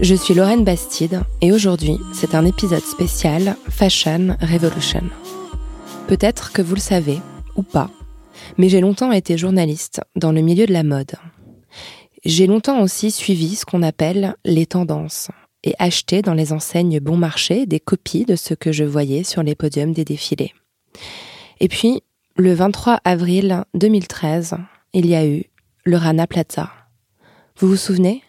Je suis Lorraine Bastide et aujourd'hui, c'est un épisode spécial Fashion Revolution. Peut-être que vous le savez, ou pas, mais j'ai longtemps été journaliste dans le milieu de la mode. J'ai longtemps aussi suivi ce qu'on appelle les tendances et acheté dans les enseignes bon marché des copies de ce que je voyais sur les podiums des défilés. Et puis, le 23 avril 2013, il y a eu le Rana Plaza. Vous vous souvenez?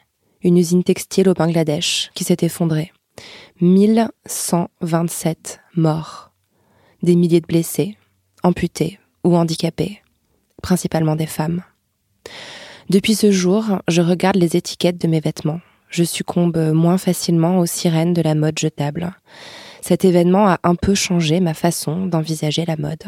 Une usine textile au Bangladesh qui s'est effondrée. 1127 morts. Des milliers de blessés, amputés ou handicapés, principalement des femmes. Depuis ce jour, je regarde les étiquettes de mes vêtements. Je succombe moins facilement aux sirènes de la mode jetable. Cet événement a un peu changé ma façon d'envisager la mode.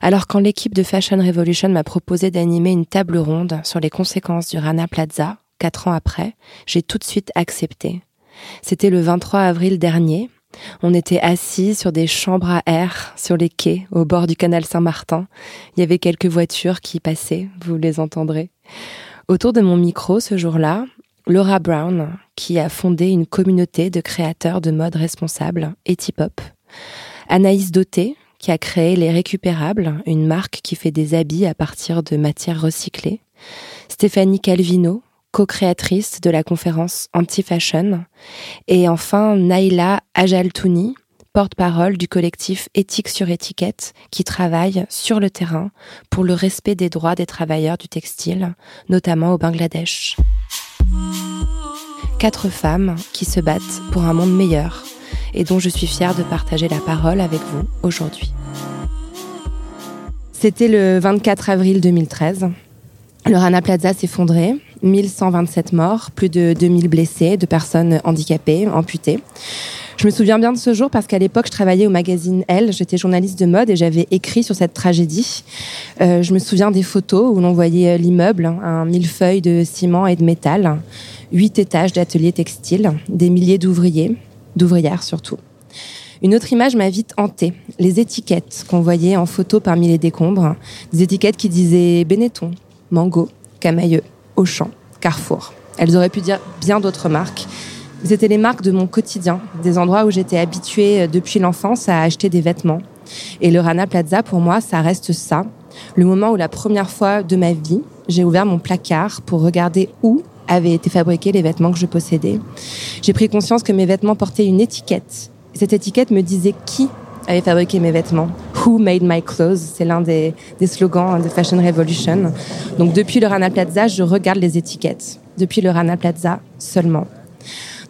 Alors quand l'équipe de Fashion Revolution m'a proposé d'animer une table ronde sur les conséquences du Rana Plaza, quatre ans après, j'ai tout de suite accepté. C'était le 23 avril dernier. On était assis sur des chambres à air sur les quais au bord du canal Saint-Martin. Il y avait quelques voitures qui passaient, vous les entendrez. Autour de mon micro ce jour-là, Laura Brown, qui a fondé une communauté de créateurs de mode responsables, Etipop. Anaïs Doté, qui a créé Les Récupérables, une marque qui fait des habits à partir de matières recyclées. Stéphanie Calvino, co-créatrice de la conférence Anti-Fashion. Et enfin, Naila Ajaltouni, porte-parole du collectif Éthique sur étiquette, qui travaille sur le terrain pour le respect des droits des travailleurs du textile, notamment au Bangladesh. Quatre femmes qui se battent pour un monde meilleur et dont je suis fière de partager la parole avec vous aujourd'hui. C'était le 24 avril 2013. Le Rana Plaza s'effondrait, 1127 morts, plus de 2000 blessés, de personnes handicapées, amputées. Je me souviens bien de ce jour parce qu'à l'époque, je travaillais au magazine Elle, j'étais journaliste de mode et j'avais écrit sur cette tragédie. Euh, je me souviens des photos où l'on voyait l'immeuble, un millefeuille de ciment et de métal, huit étages d'ateliers textiles, des milliers d'ouvriers, d'ouvrières surtout. Une autre image m'a vite hantée, les étiquettes qu'on voyait en photo parmi les décombres, des étiquettes qui disaient Benetton, Mango, Camailleux, Auchan, Carrefour. Elles auraient pu dire bien d'autres marques. C'était les marques de mon quotidien, des endroits où j'étais habituée depuis l'enfance à acheter des vêtements. Et le Rana Plaza, pour moi, ça reste ça. Le moment où la première fois de ma vie, j'ai ouvert mon placard pour regarder où avaient été fabriqués les vêtements que je possédais. J'ai pris conscience que mes vêtements portaient une étiquette. Et cette étiquette me disait qui avait fabriqué mes vêtements. Who made my clothes? C'est l'un des, des slogans de Fashion Revolution. Donc depuis le Rana Plaza, je regarde les étiquettes. Depuis le Rana Plaza seulement.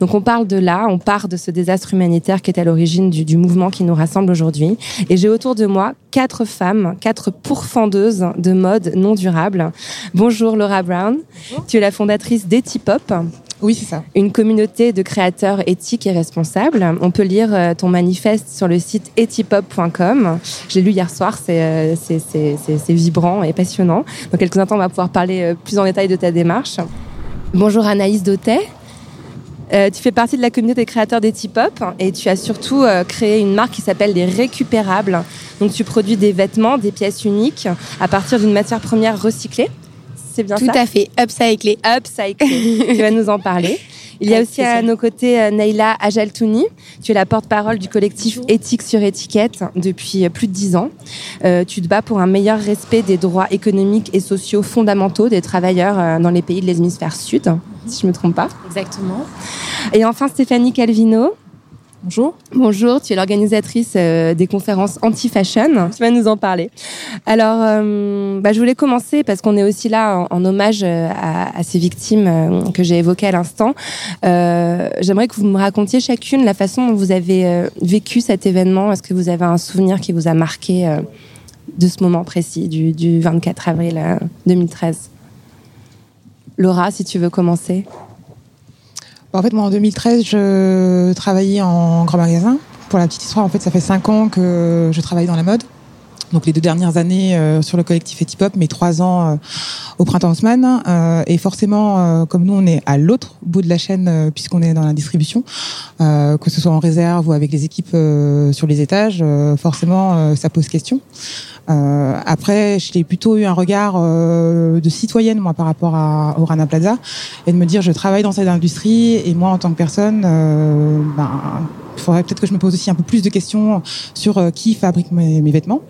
Donc on parle de là, on part de ce désastre humanitaire qui est à l'origine du, du mouvement qui nous rassemble aujourd'hui. Et j'ai autour de moi quatre femmes, quatre pourfendeuses de mode non durable. Bonjour Laura Brown, tu es la fondatrice d'Etipop. Oui, c'est ça. Une communauté de créateurs éthiques et responsables. On peut lire euh, ton manifeste sur le site etipop.com. J'ai lu hier soir, c'est euh, c'est- vibrant et passionnant. Dans quelques instants, on va pouvoir parler euh, plus en détail de ta démarche. Bonjour Anaïs Dautet. Tu fais partie de la communauté des créateurs d'Etipop et tu as surtout créé une marque qui s'appelle les Récupérables. Donc tu produis des vêtements, des pièces uniques à partir d'une matière première recyclée. C'est bien Tout ça à fait. Upcyclé. Upcyclé. tu vas nous en parler. Il y a aussi à nos côtés euh, Naila Ajaltouni. Tu es la porte-parole du collectif Éthique sur étiquette depuis euh, plus de dix ans. Euh, tu te bats pour un meilleur respect des droits économiques et sociaux fondamentaux des travailleurs dans les pays de l'hémisphère sud, si je ne me trompe pas. Exactement. Et enfin Stéphanie Calvino. Bonjour. Bonjour, tu es l'organisatrice euh, des conférences anti-fashion. Tu vas nous en parler. Alors, euh, bah, je voulais commencer parce qu'on est aussi là en, en hommage euh, à, à, ces victimes euh, que j'ai évoquées à l'instant. J'aimerais que vous me racontiez chacune la façon dont vous avez vécu cet événement. Est-ce que vous avez un souvenir qui vous a marqué de ce moment précis, du, du 24 avril 2013 Laura, si tu veux commencer. En fait, moi, en 2013, je travaillais en grand magasin. Pour la petite histoire, en fait, ça fait cinq ans que je travaille dans la mode. Donc les deux dernières années euh, sur le collectif Etipop, mais trois ans euh, au printemps Haussmann. Euh, et forcément, comme nous, on est à l'autre bout de la chaîne puisqu'on est dans la distribution, que ce soit en réserve ou avec les équipes sur les étages, forcément, ça pose question. Euh, après, j'ai plutôt eu un regard euh, de citoyenne moi par rapport à, au Rana Plaza et de me dire je travaille dans cette industrie et moi en tant que personne, euh, ben, il faudrait peut-être que je me pose aussi un peu plus de questions sur euh, qui fabrique mes vêtements.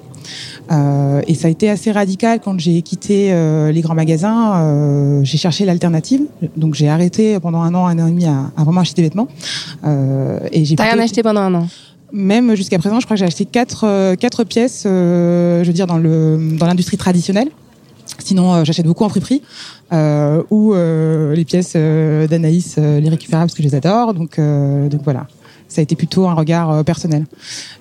Euh, et ça a été assez radical quand j'ai quitté euh, les grands magasins. Euh, j'ai cherché l'alternative, donc j'ai arrêté pendant un an, un an et demi à, à vraiment acheter des vêtements. Et j'ai. T'as rien acheté pendant un an? Même jusqu'à présent, je crois que j'ai acheté quatre, quatre pièces, euh, je veux dire, dans le dans l'industrie traditionnelle. Sinon, euh, j'achète beaucoup en friperie euh, ou les pièces d'Anaïs, les récupérables, parce que je les adore. Donc, donc voilà ça a été plutôt un regard euh, personnel.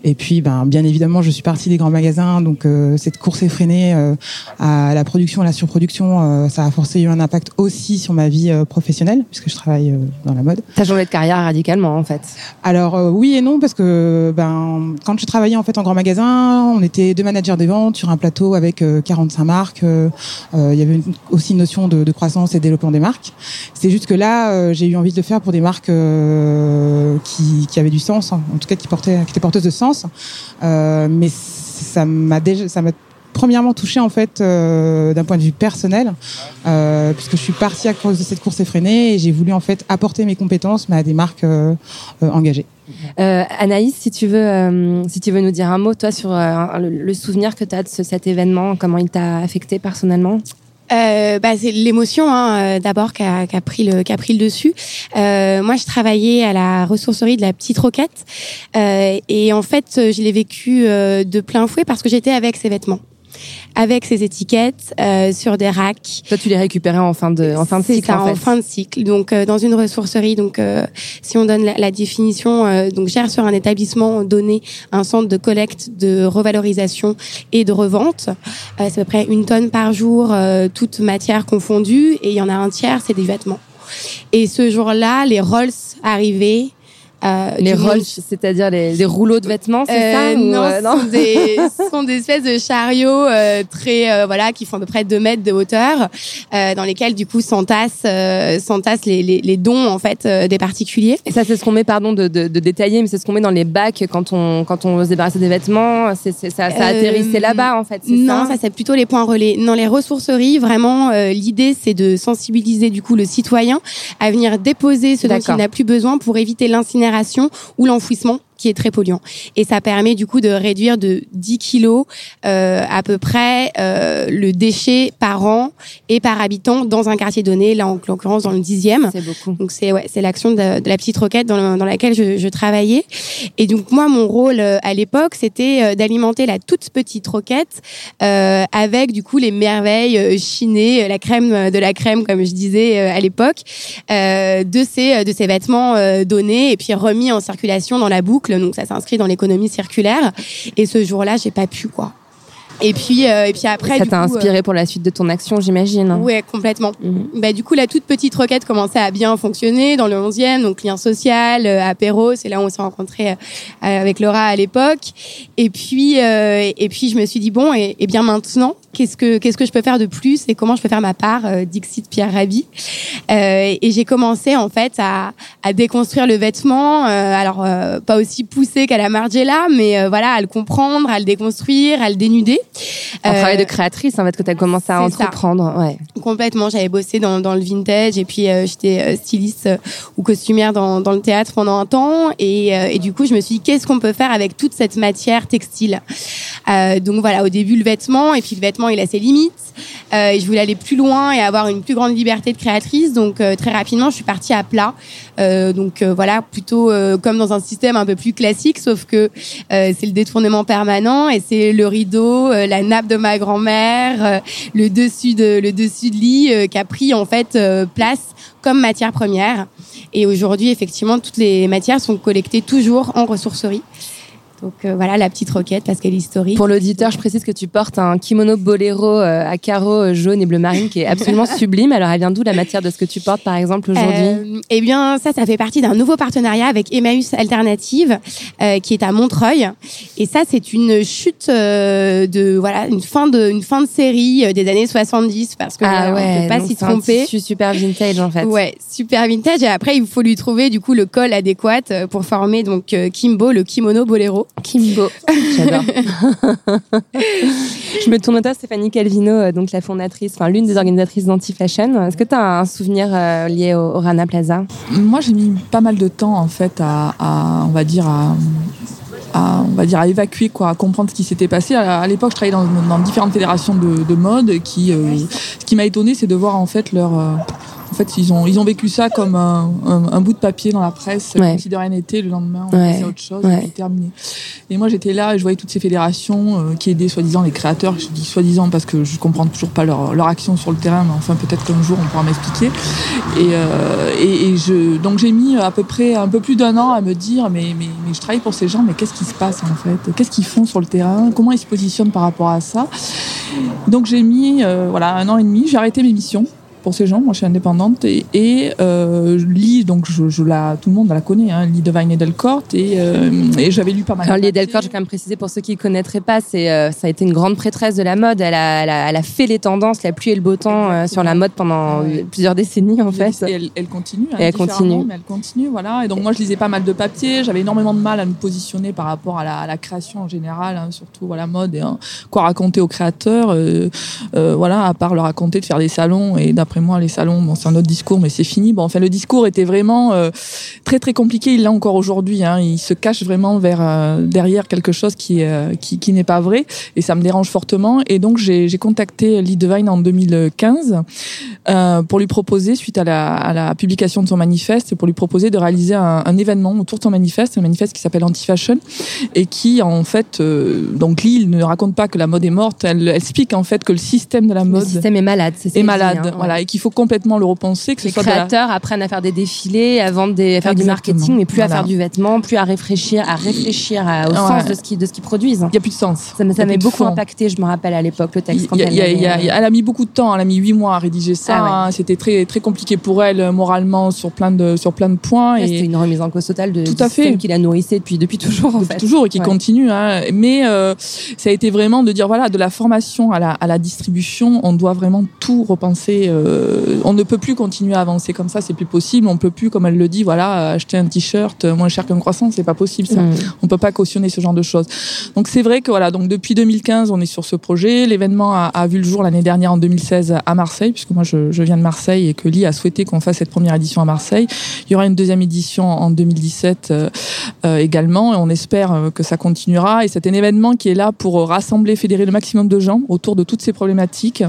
Et puis, ben, bien évidemment, je suis partie des grands magasins, donc euh, cette course effrénée euh, à la production, à la surproduction, euh, ça a forcément eu un impact aussi sur ma vie euh, professionnelle, puisque je travaille euh, dans la mode. T'as changé de carrière radicalement, en fait. Alors oui et non, parce que ben, quand je travaillais en fait en grand magasin, on était deux managers des ventes sur un plateau avec 45 marques. Il y avait une, aussi une notion de, de, croissance et développement des marques. C'est juste que là, j'ai eu envie de le faire pour des marques qui, qui avaient du sens, en tout cas qui, portait, qui était porteuse de sens. Euh, mais ça m'a déjà, ça m'a premièrement touché en fait euh, d'un point de vue personnel, euh, puisque je suis partie à cause de cette course effrénée et j'ai voulu en fait apporter mes compétences à des marques engagées. Anaïs, si tu veux, si tu veux nous dire un mot toi sur le, souvenir que tu as de ce, cet événement, comment il t'a affecté personnellement? Euh, bah, c'est l'émotion hein, euh, d'abord qui a, pris le qui le dessus. Euh, moi, je travaillais à la ressourcerie de la Petite Roquette euh, et en fait, je l'ai vécu euh, de plein fouet parce que j'étais avec ces vêtements avec ces étiquettes euh, sur des racks. Toi, tu les récupérais en fin de en fin de cycle. Ça, en, fait. en, fin de cycle. Donc euh, dans une ressourcerie. Donc euh, si on donne la, la définition, euh, donc gère sur un établissement donné un centre de collecte, de revalorisation et de revente. Euh, c'est à peu près une tonne par jour, euh, toute matière confondue, et il y en a un tiers, c'est des vêtements. Et ce jour-là, les Rolls arrivaient euh, les rolls, c'est-à-dire les, les, rouleaux de vêtements, c'est euh, ça Non, euh, non ce, sont des, ce sont des espèces de chariots euh, très voilà qui font à peu près 2 mètres de hauteur, dans lesquels du coup s'entassent s'entassent les, les, les, dons en fait des particuliers. Et ça, c'est ce qu'on met, pardon de, de, de détailler, mais c'est ce qu'on met dans les bacs quand on quand on se débarrasse des vêtements. C'est ça, ça atterrissait là-bas en fait. Non, ça, ça c'est plutôt les points relais. Dans les ressourceries, vraiment, l'idée c'est de sensibiliser du coup le citoyen à venir déposer ce dont il n'a plus besoin pour éviter l'incinération ou l'enfouissement qui est très polluant. Et ça permet du coup de réduire de 10 kilos euh, à peu près euh, le déchet par an et par habitant dans un quartier donné, là en l'occurrence dans le dixième. C'est beaucoup. Donc c'est ouais, c'est l'action de, de, la petite roquette dans, le, dans laquelle je, je, travaillais. Et donc moi mon rôle euh, à l'époque c'était euh, d'alimenter la toute petite roquette euh, avec du coup les merveilles euh, chinées, la crème de la crème comme je disais à l'époque, de ces de ces vêtements donnés et puis remis en circulation dans la boucle donc ça s'inscrit dans l'économie circulaire. Et ce jour-là, j'ai pas pu quoi. Et puis, euh, et puis après, ça t'a inspiré euh, pour la suite de ton action, j'imagine. Ouais, complètement. Mmh. Bah, du coup, la toute petite requête commençait à bien fonctionner dans le 11e, donc lien social, euh, apéro, c'est là où on s'est rencontrés euh, avec Laura à l'époque. Et puis, euh, et puis, je me suis dit bon, et, et bien maintenant, qu'est-ce que qu'est-ce que je peux faire de plus et comment je peux faire ma part, Dixit Pierre Rabhi? et j'ai commencé en fait à, à déconstruire le vêtement, alors pas aussi poussé qu'à la Margiela, mais voilà, à le comprendre, à le déconstruire, à le dénuder. Un euh, travail de créatrice, en fait, que tu as commencé à entreprendre. Ça. Ouais. Complètement. J'avais bossé dans, dans, le vintage et puis euh, j'étais euh, styliste euh, ou costumière dans, dans, le théâtre pendant un temps. Et, et du coup, je me suis dit, qu'est-ce qu'on peut faire avec toute cette matière textile? Donc voilà, au début le vêtement, et puis le vêtement il a ses limites. Et je voulais aller plus loin et avoir une plus grande liberté de créatrice. Donc très rapidement, je suis partie à plat. Euh, donc euh, voilà, plutôt euh, comme dans un système un peu plus classique, sauf que c'est le détournement permanent et c'est le rideau, la nappe de ma grand-mère, le dessus de le dessus de lit qui a pris en fait place comme matière première. Et aujourd'hui, effectivement, toutes les matières sont collectées toujours en ressourcerie. Donc euh, voilà la petite roquette parce qu'elle est historique. Pour l'auditeur, je précise que tu portes un kimono boléro euh, à carreaux euh, jaune et bleu marine qui est absolument sublime. Alors, elle vient d'où la matière de ce que tu portes, par exemple, aujourd'hui Euh, eh bien, ça, ça fait partie d'un nouveau partenariat avec Emmaüs Alternative, euh, qui est à Montreuil. Et ça, c'est une chute euh, de voilà une fin de une fin de série des années 70 parce que Ah voilà, on peut pas s'y tromper. tissu super vintage, en fait. Ouais, super vintage. Et après, il faut lui trouver du coup le col adéquat pour former donc Kimbo, le kimono boléro. Kimbo. J'adore. je me tourne à toi, Stéphanie Calvino, euh, donc la fondatrice, enfin l'une des organisatrices d'Anti-Fashion. Est-ce que tu as un souvenir euh, lié au, au Rana Plaza? Moi, j'ai mis pas mal de temps en fait à, à, on va dire à, à, on va dire à évacuer quoi, à comprendre ce qui s'était passé. À, l'époque, je travaillais dans, dans différentes fédérations de, de mode. Qui, euh, ce qui m'a étonné, c'est de voir en fait leur en fait, ils ont, ils ont vécu ça comme un, un, un bout de papier dans la presse, Ouais. comme si de rien n'était. Le lendemain, on Ouais. passait à autre chose, Ouais. c'était terminé. Et moi, j'étais là et je voyais toutes ces fédérations euh, qui aidaient soi-disant les créateurs. Je dis soi-disant parce que je comprends toujours pas leur, leur action sur le terrain, mais enfin, peut-être qu'un jour, on pourra m'expliquer. Et, euh, et, et je, donc, j'ai mis à peu près un peu plus d'un an à me dire, mais, mais, mais je travaille pour ces gens, mais qu'est-ce qui se passe en fait? Qu'est-ce qu'ils font sur le terrain? Comment ils se positionnent par rapport à ça? Donc j'ai mis euh, voilà un an et demi, j'ai arrêté mes missions pour ces gens, moi je suis indépendante et, et euh, je lis donc je, je la tout le monde la connaît, hein, lis Divine Edelcourt et, euh, et j'avais lu pas mal. Alors, Lee. Delcourt, je vais quand même préciser pour ceux qui ne connaîtraient pas, c'est, euh, ça a été une grande prêtresse de la mode. Elle a, elle a, elle a fait les tendances, la pluie et le beau temps euh, sur la mode pendant Ouais. plusieurs décennies, en fait. Et elle, elle continue. hein, Et elle continue. Mais elle continue, voilà. Et donc moi, je lisais pas mal de papiers. J'avais énormément de mal à me positionner par rapport à la, à la création en général, hein, surtout voilà mode et hein, quoi raconter aux créateurs. voilà, à part leur raconter de faire des salons. Et d'après moi, les salons, bon, c'est un autre discours, mais c'est fini. Bon, enfin, le discours était vraiment euh, très très compliqué. Il l'a encore aujourd'hui. Hein, il se cache vraiment vers euh, derrière quelque chose qui euh, qui, qui n'est pas vrai. Et ça me dérange fortement. Et donc j'ai contacté Lee Devine en 2015 euh, pour lui proposer, suite à la, à la publication de son manifeste, pour lui proposer de réaliser un, un événement autour de son manifeste, un manifeste qui s'appelle Anti-Fashion, et qui en fait, donc Lille ne raconte pas que la mode est morte, elle, elle explique en fait que le système de la Le mode système est malade, c'est est dit, malade, hein, ouais. Et qu'il faut complètement le repenser, que ce Les soit la- créateurs apprennent à faire des défilés, à vendre des, à faire du marketing, mais plus à faire du vêtement, plus à réfléchir, à réfléchir à- au Ouais. sens de ce qu'ils de ce qu'ils produisent. il n'y a plus de sens. Ça m'a y ça beaucoup impacté, je me rappelle à l'époque le texte. quand y a- elle y a- y y elle mis beaucoup de temps, elle a mis huit mois à rédiger ça. Ah ouais. hein. C'était très très compliqué pour elle euh, moralement sur plein de sur plein de points. C'était une remise en cause totale de Tout à fait. qui la nourrissait depuis depuis toujours en depuis fait. toujours et qui Ouais. continue. Hein. Mais euh, ça a été vraiment de dire voilà de la formation à la, à la distribution, on doit vraiment tout repenser. euh, on ne peut plus continuer à avancer comme ça, c'est plus possible. On peut plus, comme elle le dit, voilà, acheter un t-shirt moins cher qu'un croissant, c'est pas possible ça. Mm. On peut pas cautionner ce genre de choses. Donc c'est vrai que voilà, donc depuis 2015, on est sur ce projet. L'événement a, a vu le jour l'année dernière en 2016 à Marseille, puisque moi je, je viens de Marseille et que Lee a souhaité qu'on fasse cette première édition à Marseille. Il y aura une deuxième édition en 2017 euh, euh, également, et on espère euh, que ça continuera. Et c'est un événement qui est là pour rassembler, fédérer le maximum de gens autour de toutes ces problématiques,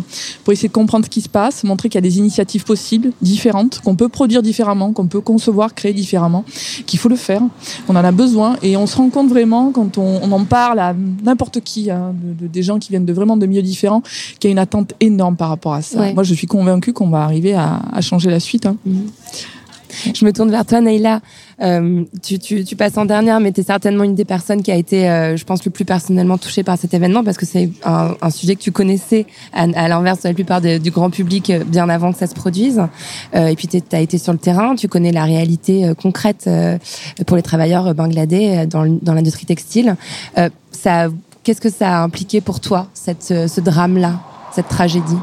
pour essayer de comprendre ce qui se passe, montrer qu'il y a des initiatives possibles, différentes, qu'on peut produire différemment, qu'on peut concevoir, créer différemment, qu'il faut le faire. On en a besoin et on se rend compte vraiment quand on, on en parle à n'importe qui, hein, de, de- des gens qui viennent de vraiment de milieux différents, qu'il y a une attente énorme par rapport à ça. Ouais. Moi, je suis convaincue qu'on va arriver à, à changer la suite. hein. Je me tourne vers toi, Naïla. Euh, tu, tu, tu passes en dernière, mais tu es certainement une des personnes qui a été, euh, je pense, le plus personnellement touchée par cet événement parce que c'est un, un sujet que tu connaissais à, à l'inverse de la plupart de- du grand public euh, bien avant que ça se produise. Euh, et puis tu as été sur le terrain, tu connais la réalité euh, concrète pour les travailleurs bangladais dans, l'industrie textile. Ça, Qu'est-ce que ça a impliqué pour toi, cette, ce drame-là, cette tragédie?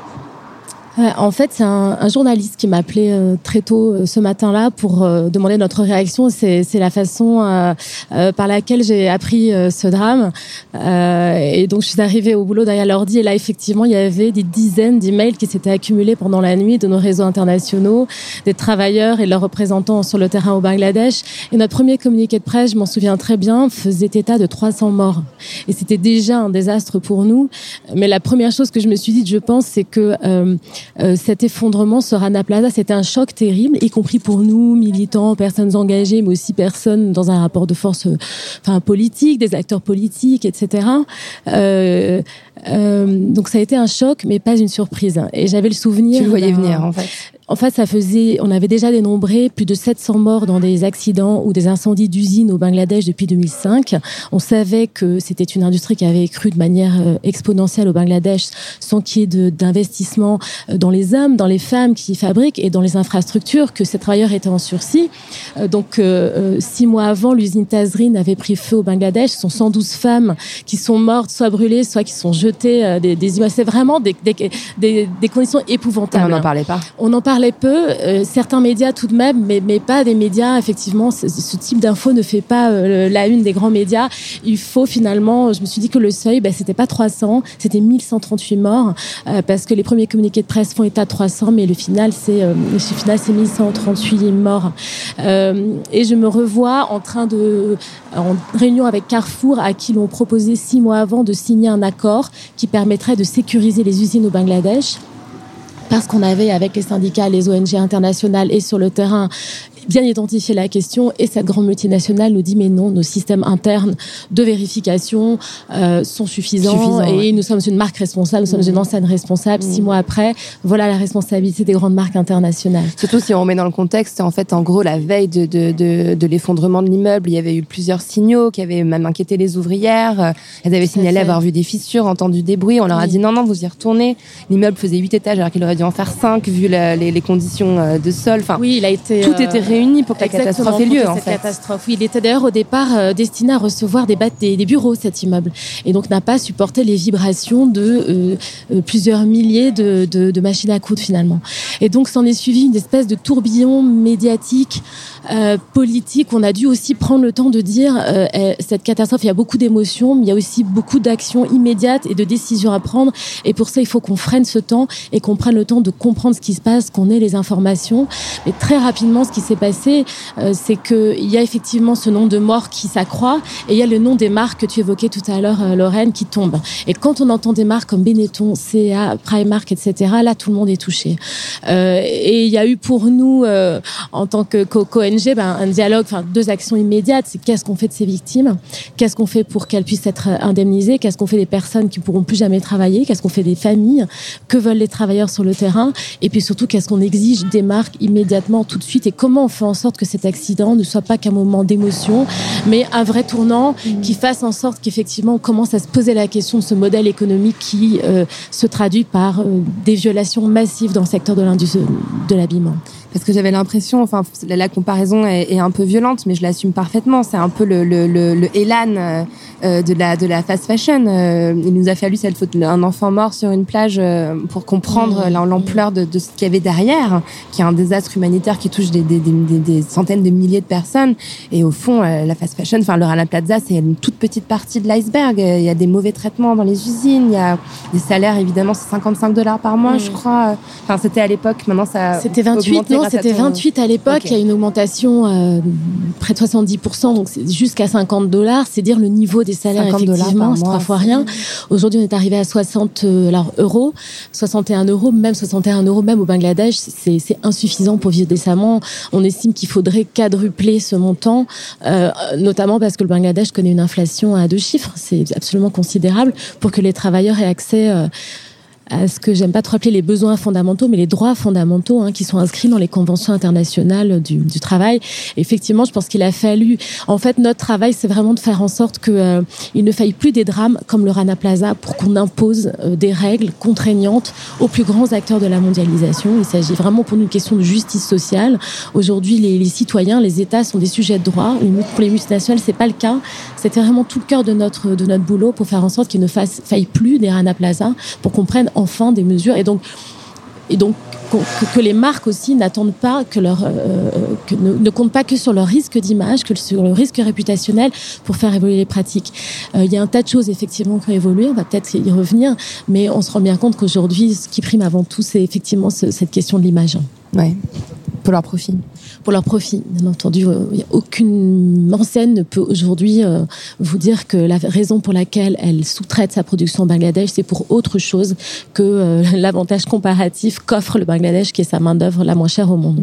En fait, c'est un, un journaliste qui m'a appelé euh, très tôt euh, ce matin-là pour euh, demander notre réaction. C'est la façon euh, euh, par laquelle j'ai appris euh, ce drame. Et donc, je suis arrivée au boulot derrière l'ordi et là, effectivement, il y avait des dizaines d'emails qui s'étaient accumulés pendant la nuit de nos réseaux internationaux, des travailleurs et leurs représentants sur le terrain au Bangladesh. Et notre premier communiqué de presse, je m'en souviens très bien, faisait état de 300 morts. Et c'était déjà un désastre pour nous. Mais la première chose que je me suis dit, je pense, c'est que euh, cet effondrement sur Rana Plaza, c'était un choc terrible, y compris pour nous, militants, personnes engagées, mais aussi personnes dans un rapport de force euh, enfin, politique, des acteurs politiques, etc. Euh, euh, donc ça a été un choc, mais pas une surprise. Et j'avais le souvenir... Tu le voyais venir, en fait. En fait, ça faisait, on avait déjà dénombré plus de 700 morts dans des accidents ou des incendies d'usines au Bangladesh depuis 2005. On savait que c'était une industrie qui avait cru de manière euh, exponentielle au Bangladesh sans qu'il y ait d'investissement euh, dans les hommes, dans les femmes qui fabriquent et dans les infrastructures, que ces travailleurs étaient en sursis. Euh, Donc, euh, six mois avant, l'usine Tazreen avait pris feu au Bangladesh. Ce sont 112 femmes qui sont mortes, soit brûlées, soit qui sont jetées des. C'est vraiment des, des, des, des conditions épouvantables. On n'en parlait pas. On en parlait peu, euh, certains médias tout de même, mais, mais pas des médias. Effectivement, ce, type d'info ne fait pas euh, la une des grands médias. Il faut finalement, je me suis dit que le seuil, ben, c'était pas 300, c'était 1138 morts, euh, parce que les premiers communiqués de presse font état de 300, mais le final, c'est le final, c'est 1138 morts. Et je me revois en train de, en réunion avec Carrefour, à qui l'on proposait six mois avant de signer un accord qui permettrait de sécuriser les usines au Bangladesh parce qu'on avait avec les syndicats, les ONG internationales et sur le terrain bien identifié la question et cette grande multinationale nous dit mais non, nos systèmes internes de vérification euh, sont suffisants Suffisants, et ouais. nous sommes une marque responsable, nous sommes une enseigne responsable. Six mois après, voilà la responsabilité des grandes marques internationales. Surtout si on remet dans le contexte, en fait, en gros, la veille de, de, de, de l'effondrement de l'immeuble, il y avait eu plusieurs signaux qui avaient même inquiété les ouvrières. Elles avaient signalé avoir vu des fissures, entendu des bruits. On leur a Oui. dit non, non, vous y retournez. L'immeuble faisait huit étages alors qu'il aurait dû en faire cinq vu la- les, les conditions euh, de sol. Enfin, Oui, il a été. tout euh, était réuni pour que la catastrophe ait pour lieu, que en cette fait. catastrophe. Oui, il était d'ailleurs au départ euh, destiné à recevoir des, bat- des, des bureaux, cet immeuble. Et donc n'a pas supporté les vibrations de euh, euh, plusieurs milliers de, de, de machines à coudre finalement. Et donc s'en est suivi une espèce de tourbillon médiatique, euh, politique. On a dû aussi prendre le temps de dire euh, cette catastrophe, il y a beaucoup d'émotions, mais il y a aussi beaucoup d'actions immédiates et de décisions à prendre. Et pour ça, il faut qu'on freine ce temps et qu'on prenne le temps de comprendre ce qui se passe, qu'on ait les informations. Mais très rapidement, ce qui s'est passé, euh, c'est qu'il y a effectivement ce nombre de morts qui s'accroît et il y a le nom des marques que tu évoquais tout à l'heure, euh, Lorraine, qui tombe. Et quand on entend des marques comme Benetton, CA, Primark, etc., là, tout le monde est touché. Euh, et il y a eu pour nous, en tant que co- qu'ONG, ben, un dialogue, deux actions immédiates. C'est qu'est-ce qu'on fait de ces victimes? Qu'est-ce qu'on fait pour qu'elles puissent être indemnisées? Qu'est-ce qu'on fait des personnes qui pourront plus jamais travailler? Qu'est-ce qu'on fait des familles? Que veulent les travailleurs sur le terrain? Et puis surtout, qu'est-ce qu'on exige des marques immédiatement, tout de suite? Et comment on fait en sorte que cet accident ne soit pas qu'un moment d'émotion, mais un vrai tournant qui fasse en sorte qu'effectivement on commence à se poser la question de ce modèle économique qui euh, se traduit par euh, des violations massives dans le secteur de de l'habillement. Parce que j'avais l'impression, enfin, la, la comparaison est, est un peu violente, mais je l'assume parfaitement. C'est un peu le, le, le, le Elan euh, euh, de la de la fast fashion. Euh, il nous a fallu cette faute un enfant mort sur une plage euh, pour comprendre la- l'ampleur de, de ce qu'il y avait derrière, qui est un désastre humanitaire qui touche des, des, des, centaines de milliers de personnes. Et au fond, euh, la fast fashion, enfin, le Rana Plaza, c'est une toute petite partie de l'iceberg. Euh, Il y a des mauvais traitements dans les usines. Il y a des salaires, évidemment, c'est 55 dollars par mois, je crois. Enfin, c'était à l'époque. Maintenant, ça. C'était 28, augmenté non, c'était ton- 28 à l'époque. Il y a une augmentation euh, près de 70%, donc jusqu'à 50 dollars. C'est dire le niveau des salaires, 50 dollars effectivement, c'est trois fois rien. Aujourd'hui, on est arrivé à 60 euh, alors, euros, 61 euros, même 61 euros, même au Bangladesh, c'est c'est insuffisant pour vivre décemment. On estime qu'il faudrait quadrupler ce montant, euh, notamment parce que le Bangladesh connaît une inflation à deux chiffres. C'est absolument considérable pour que les travailleurs aient accès. euh, à ce que j'aime pas trop appeler les besoins fondamentaux, mais les droits fondamentaux hein, qui sont inscrits dans les conventions internationales du, du travail. Effectivement, je pense qu'il a fallu. En fait, notre travail, c'est vraiment de faire en sorte que euh, il ne faille plus des drames comme le Rana Plaza pour qu'on impose euh, des règles contraignantes aux plus grands acteurs de la mondialisation. Il s'agit vraiment pour nous d'une question de justice sociale. Aujourd'hui, les, les citoyens, les États sont des sujets de droit. Pour les multinationales, c'est pas le cas. C'était vraiment tout le cœur de notre de notre boulot pour faire en sorte qu'il ne fasse, faille plus des Rana Plaza, pour qu'on prenne enfin des mesures. Et donc et donc que, les marques aussi n'attendent pas que leur euh, que ne, comptent pas que sur leur risque d'image, que sur le risque réputationnel pour faire évoluer les pratiques. Euh, Il y a un tas de choses effectivement qui ont évolué, on va peut-être y revenir, mais on se rend bien compte qu'aujourd'hui, ce qui prime avant tout, c'est effectivement ce- cette question de l'image. Ouais. Pour leur profit. Pour leur profit, bien entendu. euh, aucune enseigne ne peut aujourd'hui euh, vous dire que la raison pour laquelle elle sous-traite sa production au Bangladesh, c'est pour autre chose que euh, l'avantage comparatif qu'offre le Bangladesh, qui est sa main-d'œuvre la moins chère au monde.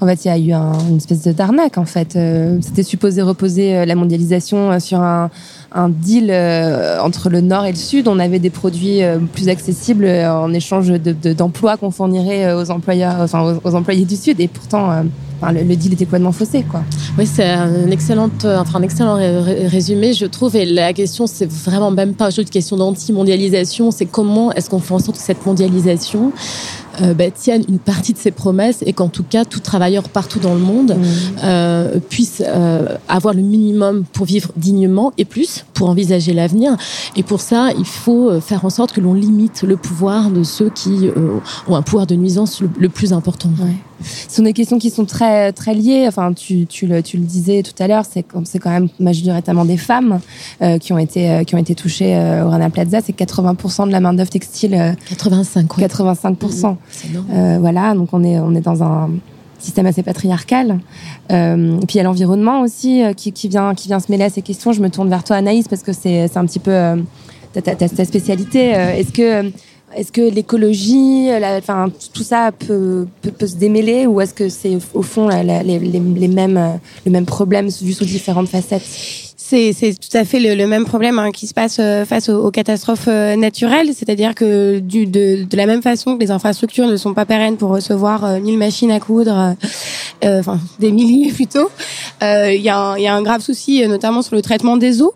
En fait, il y a eu un- une espèce de d'arnaque. En fait, c'était supposé reposer la mondialisation sur un, un deal euh, entre le Nord et le Sud. On avait des produits euh, plus accessibles euh, en échange de- de- d'emplois qu'on fournirait aux employeurs, enfin aux, aux employés du Sud. Et pourtant, enfin, le, deal était complètement faussé, quoi. Oui, c'est un excellent, enfin un excellent ré- ré- résumé, je trouve. Et la question, c'est vraiment même pas juste une question d'anti-mondialisation, c'est comment est-ce qu'on fait en sorte que cette mondialisation euh, bah, tienne une partie de ses promesses et qu'en tout cas, tout travailleur partout dans le monde euh, puisse euh, avoir le minimum pour vivre dignement et plus pour envisager l'avenir. Et pour ça, il faut euh, faire en sorte que l'on limite le pouvoir de ceux qui euh, ont un pouvoir de nuisance le, le plus important. Ce sont des questions qui sont très très liées. Enfin, tu, tu, le, tu le disais tout à l'heure, c'est quand même majoritairement des femmes euh, qui ont été euh, qui ont été touchées euh, au Rana Plaza. C'est 80% de la main d'œuvre textile. euh, 85. 85%. C'est énorme. Euh, voilà, donc on est on est dans un système assez patriarcal. Euh, puis il y a l'environnement aussi euh, qui, qui vient qui vient se mêler à ces questions. Je me tourne vers toi, Anaïs, parce que c'est c'est un petit peu euh, ta, ta, ta- spécialité. Euh, Est-ce que est-ce que l'écologie, enfin tout ça peut, peut, peut se démêler ou est-ce que c'est au fond les, les, les mêmes le même problème vu sous différentes facettes? C'est tout à fait le, le même problème hein, qui se passe euh, face aux, aux catastrophes euh, naturelles, c'est-à-dire que du, de, de la même façon que les infrastructures ne sont pas pérennes pour recevoir euh, 1000 machines à coudre, euh, enfin des milliers plutôt, il y, a un- il y a un grave souci notamment sur le traitement des eaux.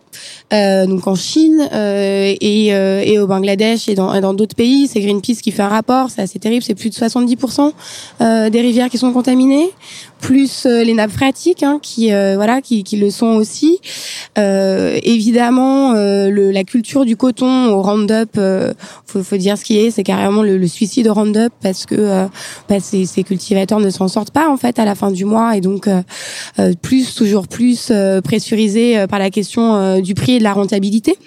Euh, donc en Chine euh, et, euh, et au Bangladesh et dans dans d'autres pays, c'est Greenpeace qui fait un rapport, c'est assez terrible, c'est plus de 70% euh, des rivières qui sont contaminées, plus les nappes phréatiques hein, qui voilà qui, qui le sont aussi. Évidemment, le, la culture du coton au Roundup, faut, faut dire ce qui est, c'est carrément le, le suicide au Roundup parce que bah, ces, ces cultivateurs ne s'en sortent pas en fait à la fin du mois et donc plus toujours plus pressurisés par la question du prix la rentabilité.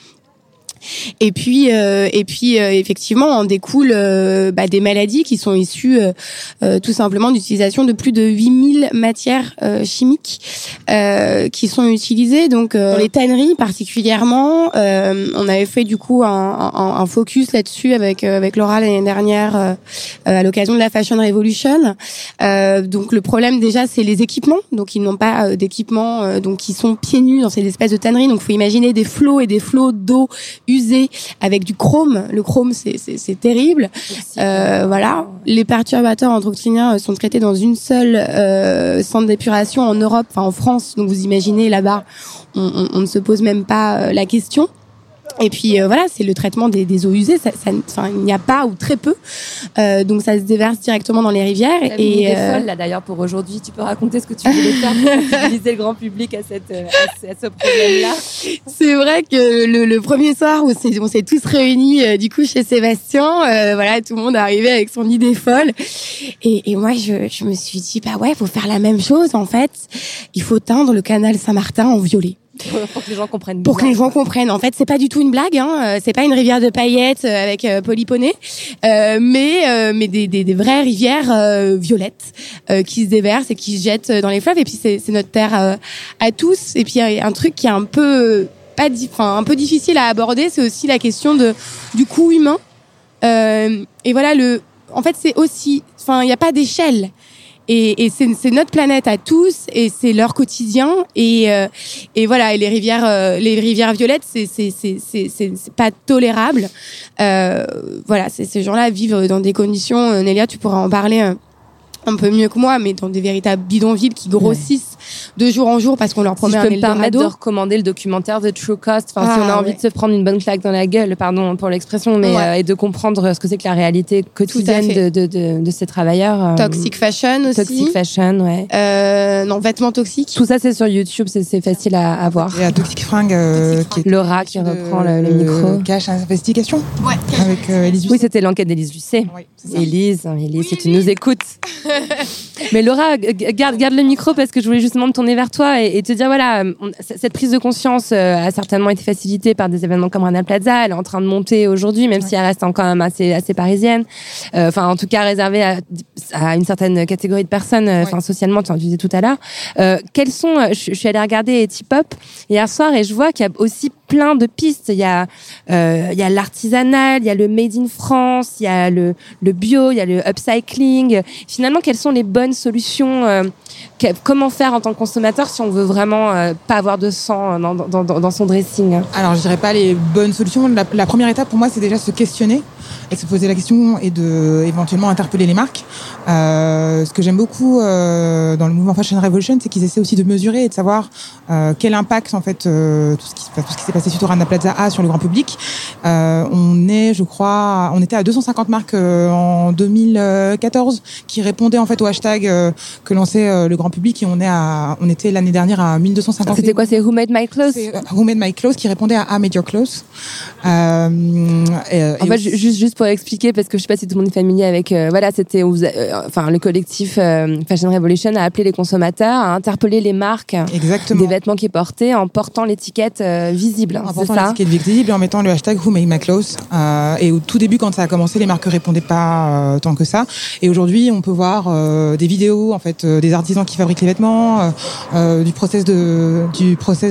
Et puis, euh, et puis euh, effectivement, en découle euh, bah, des maladies qui sont issues euh, euh, tout simplement d'utilisation de plus de 8000 matières euh, chimiques qui sont utilisées. Donc, dans les tanneries particulièrement, on avait fait du coup un, un, un focus là-dessus avec avec Laura l'année dernière à l'occasion de la Fashion Revolution. Donc, le problème déjà, c'est les équipements. Donc, ils n'ont pas d'équipements, donc qui sont pieds nus dans ces espèces de tanneries. Donc, faut imaginer des flots et des flots d'eau usée avec du chrome. Le chrome, c'est c'est- c'est terrible. Euh, voilà. Les perturbateurs endocriniens euh, sont traités dans une seule euh, centre d'épuration en Europe, enfin en France. Donc vous imaginez là-bas, on, on- on ne se pose même pas euh, la question. Et puis euh, voilà, c'est le traitement des, des eaux usées. Ça, ça- enfin, il n'y a pas ou très peu, Euh, donc ça se déverse directement dans les rivières. Mis Et des euh, folles là d'ailleurs pour aujourd'hui. Tu peux raconter ce que tu voulais faire pour le grand public à cette euh, à ce, problème-là. C'est vrai que le, le premier soir où on s'est tous réunis euh, du coup chez Sébastien, euh, voilà, tout le monde est arrivé avec son idée folle. Et, et moi, je, je me suis dit, bah ouais, faut faire la même chose en fait. Il faut teindre le canal Saint-Martin en violet. pour que les gens comprennent Pour que les gens comprennent. En fait, c'est pas du tout une blague. Hein. euh, C'est pas une rivière de paillettes euh, avec euh, euh, mais euh, mais des, des, des vraies rivières euh, violettes euh, qui se déversent et qui se jettent dans les fleuves. Et puis c'est notre terre euh, à tous. Et puis il y a un truc qui est un peu pas, enfin un peu difficile à aborder, c'est aussi la question de du coût humain. Euh, et voilà le. En fait, c'est aussi. Enfin, il n'y a pas d'échelle. Et, et c'est c'est notre planète à tous et c'est leur quotidien. Et euh, et voilà et les rivières euh, les rivières violettes c'est c'est c'est c'est c'est c'est pas tolérable. Euh, voilà c'est ces gens-là vivent dans des conditions. Euh, Nélia tu pourras en parler euh, un peu mieux que moi mais dans des véritables bidonvilles qui grossissent de jour en jour parce qu'on leur Si promet je un me permettre de recommander le documentaire The True Cost, enfin, si Ah, on a envie ouais. de se prendre une bonne claque dans la gueule, pardon pour l'expression, mais Ouais. euh, et de comprendre ce que c'est que la réalité quotidienne de, de, de, de ces travailleurs. euh, Toxic Fashion aussi. Toxic Fashion, ouais. Euh, non, vêtements toxiques. Tout ça, c'est sur YouTube, c'est c'est facile à, à voir. Et à Toxic Fringue, euh, qui est Laura qui reprend le, le micro. Cache Investigation Ouais. avec euh, Élise Oui, c'était l'enquête d'Élise Lucet. Oui, ça. Élise, Élise, si tu nous écoutes. Mais Laura, garde, garde le micro parce que je voulais justement me tourner vers toi et, et te dire voilà, on- c- cette prise de conscience euh, a certainement été facilitée par des événements comme Rana Plaza. Elle est en train de monter aujourd'hui, même si elle reste quand même assez, assez parisienne. Euh, Enfin, en tout cas, réservée à, à une certaine catégorie de personnes, euh, enfin, socialement, tu en disais tout à l'heure. Euh, quels sont, je, je suis allée regarder Tip Hop hier soir et je vois qu'il y a aussi plein de pistes. Il y a, euh, il y a l'artisanal, il y a le made in France, il y a le, le bio, il y a le upcycling. Finalement, quelles sont les bonnes solutions euh, Comment faire en tant que consommateur si on veut vraiment euh, pas avoir de sang dans, dans, son dressing? Alors, je dirais pas les bonnes solutions. La, première étape pour moi, c'est déjà se questionner et se poser la question et de éventuellement interpeller les marques. Euh, ce que j'aime beaucoup euh, dans le mouvement Fashion Revolution, c'est qu'ils essaient aussi de mesurer et de savoir euh, quel impact en fait euh, tout ce qui, tout ce qui s'est passé suite au Rana Plaza a sur le grand public. Euh, on est, je crois, on était à 250 marques euh, en 2014 qui répondaient en fait au hashtag euh, que lançait euh, le grand public et on est à, on était l'année dernière à 1250. C'était quoi C'est Who Made My Clothes euh, Who Made My Clothes qui répondait à I Made Your Clothes. Euh, et, euh, En et fait, aussi- juste, juste pour expliquer, parce que je sais pas si tout le monde est familier avec, euh, voilà, c'était, euh, enfin, le collectif Fashion Revolution a appelé les consommateurs à interpeller les marques Exactement. des vêtements qui portaient en portant l'étiquette visible. en C'est portant l'étiquette visible et en mettant le hashtag Who Made My Clothes. Et au tout début, quand ça a commencé, les marques répondaient pas tant que ça. Et aujourd'hui, on peut voir des vidéos, en fait, des artisans qui fabriquent les vêtements, euh, euh, du process de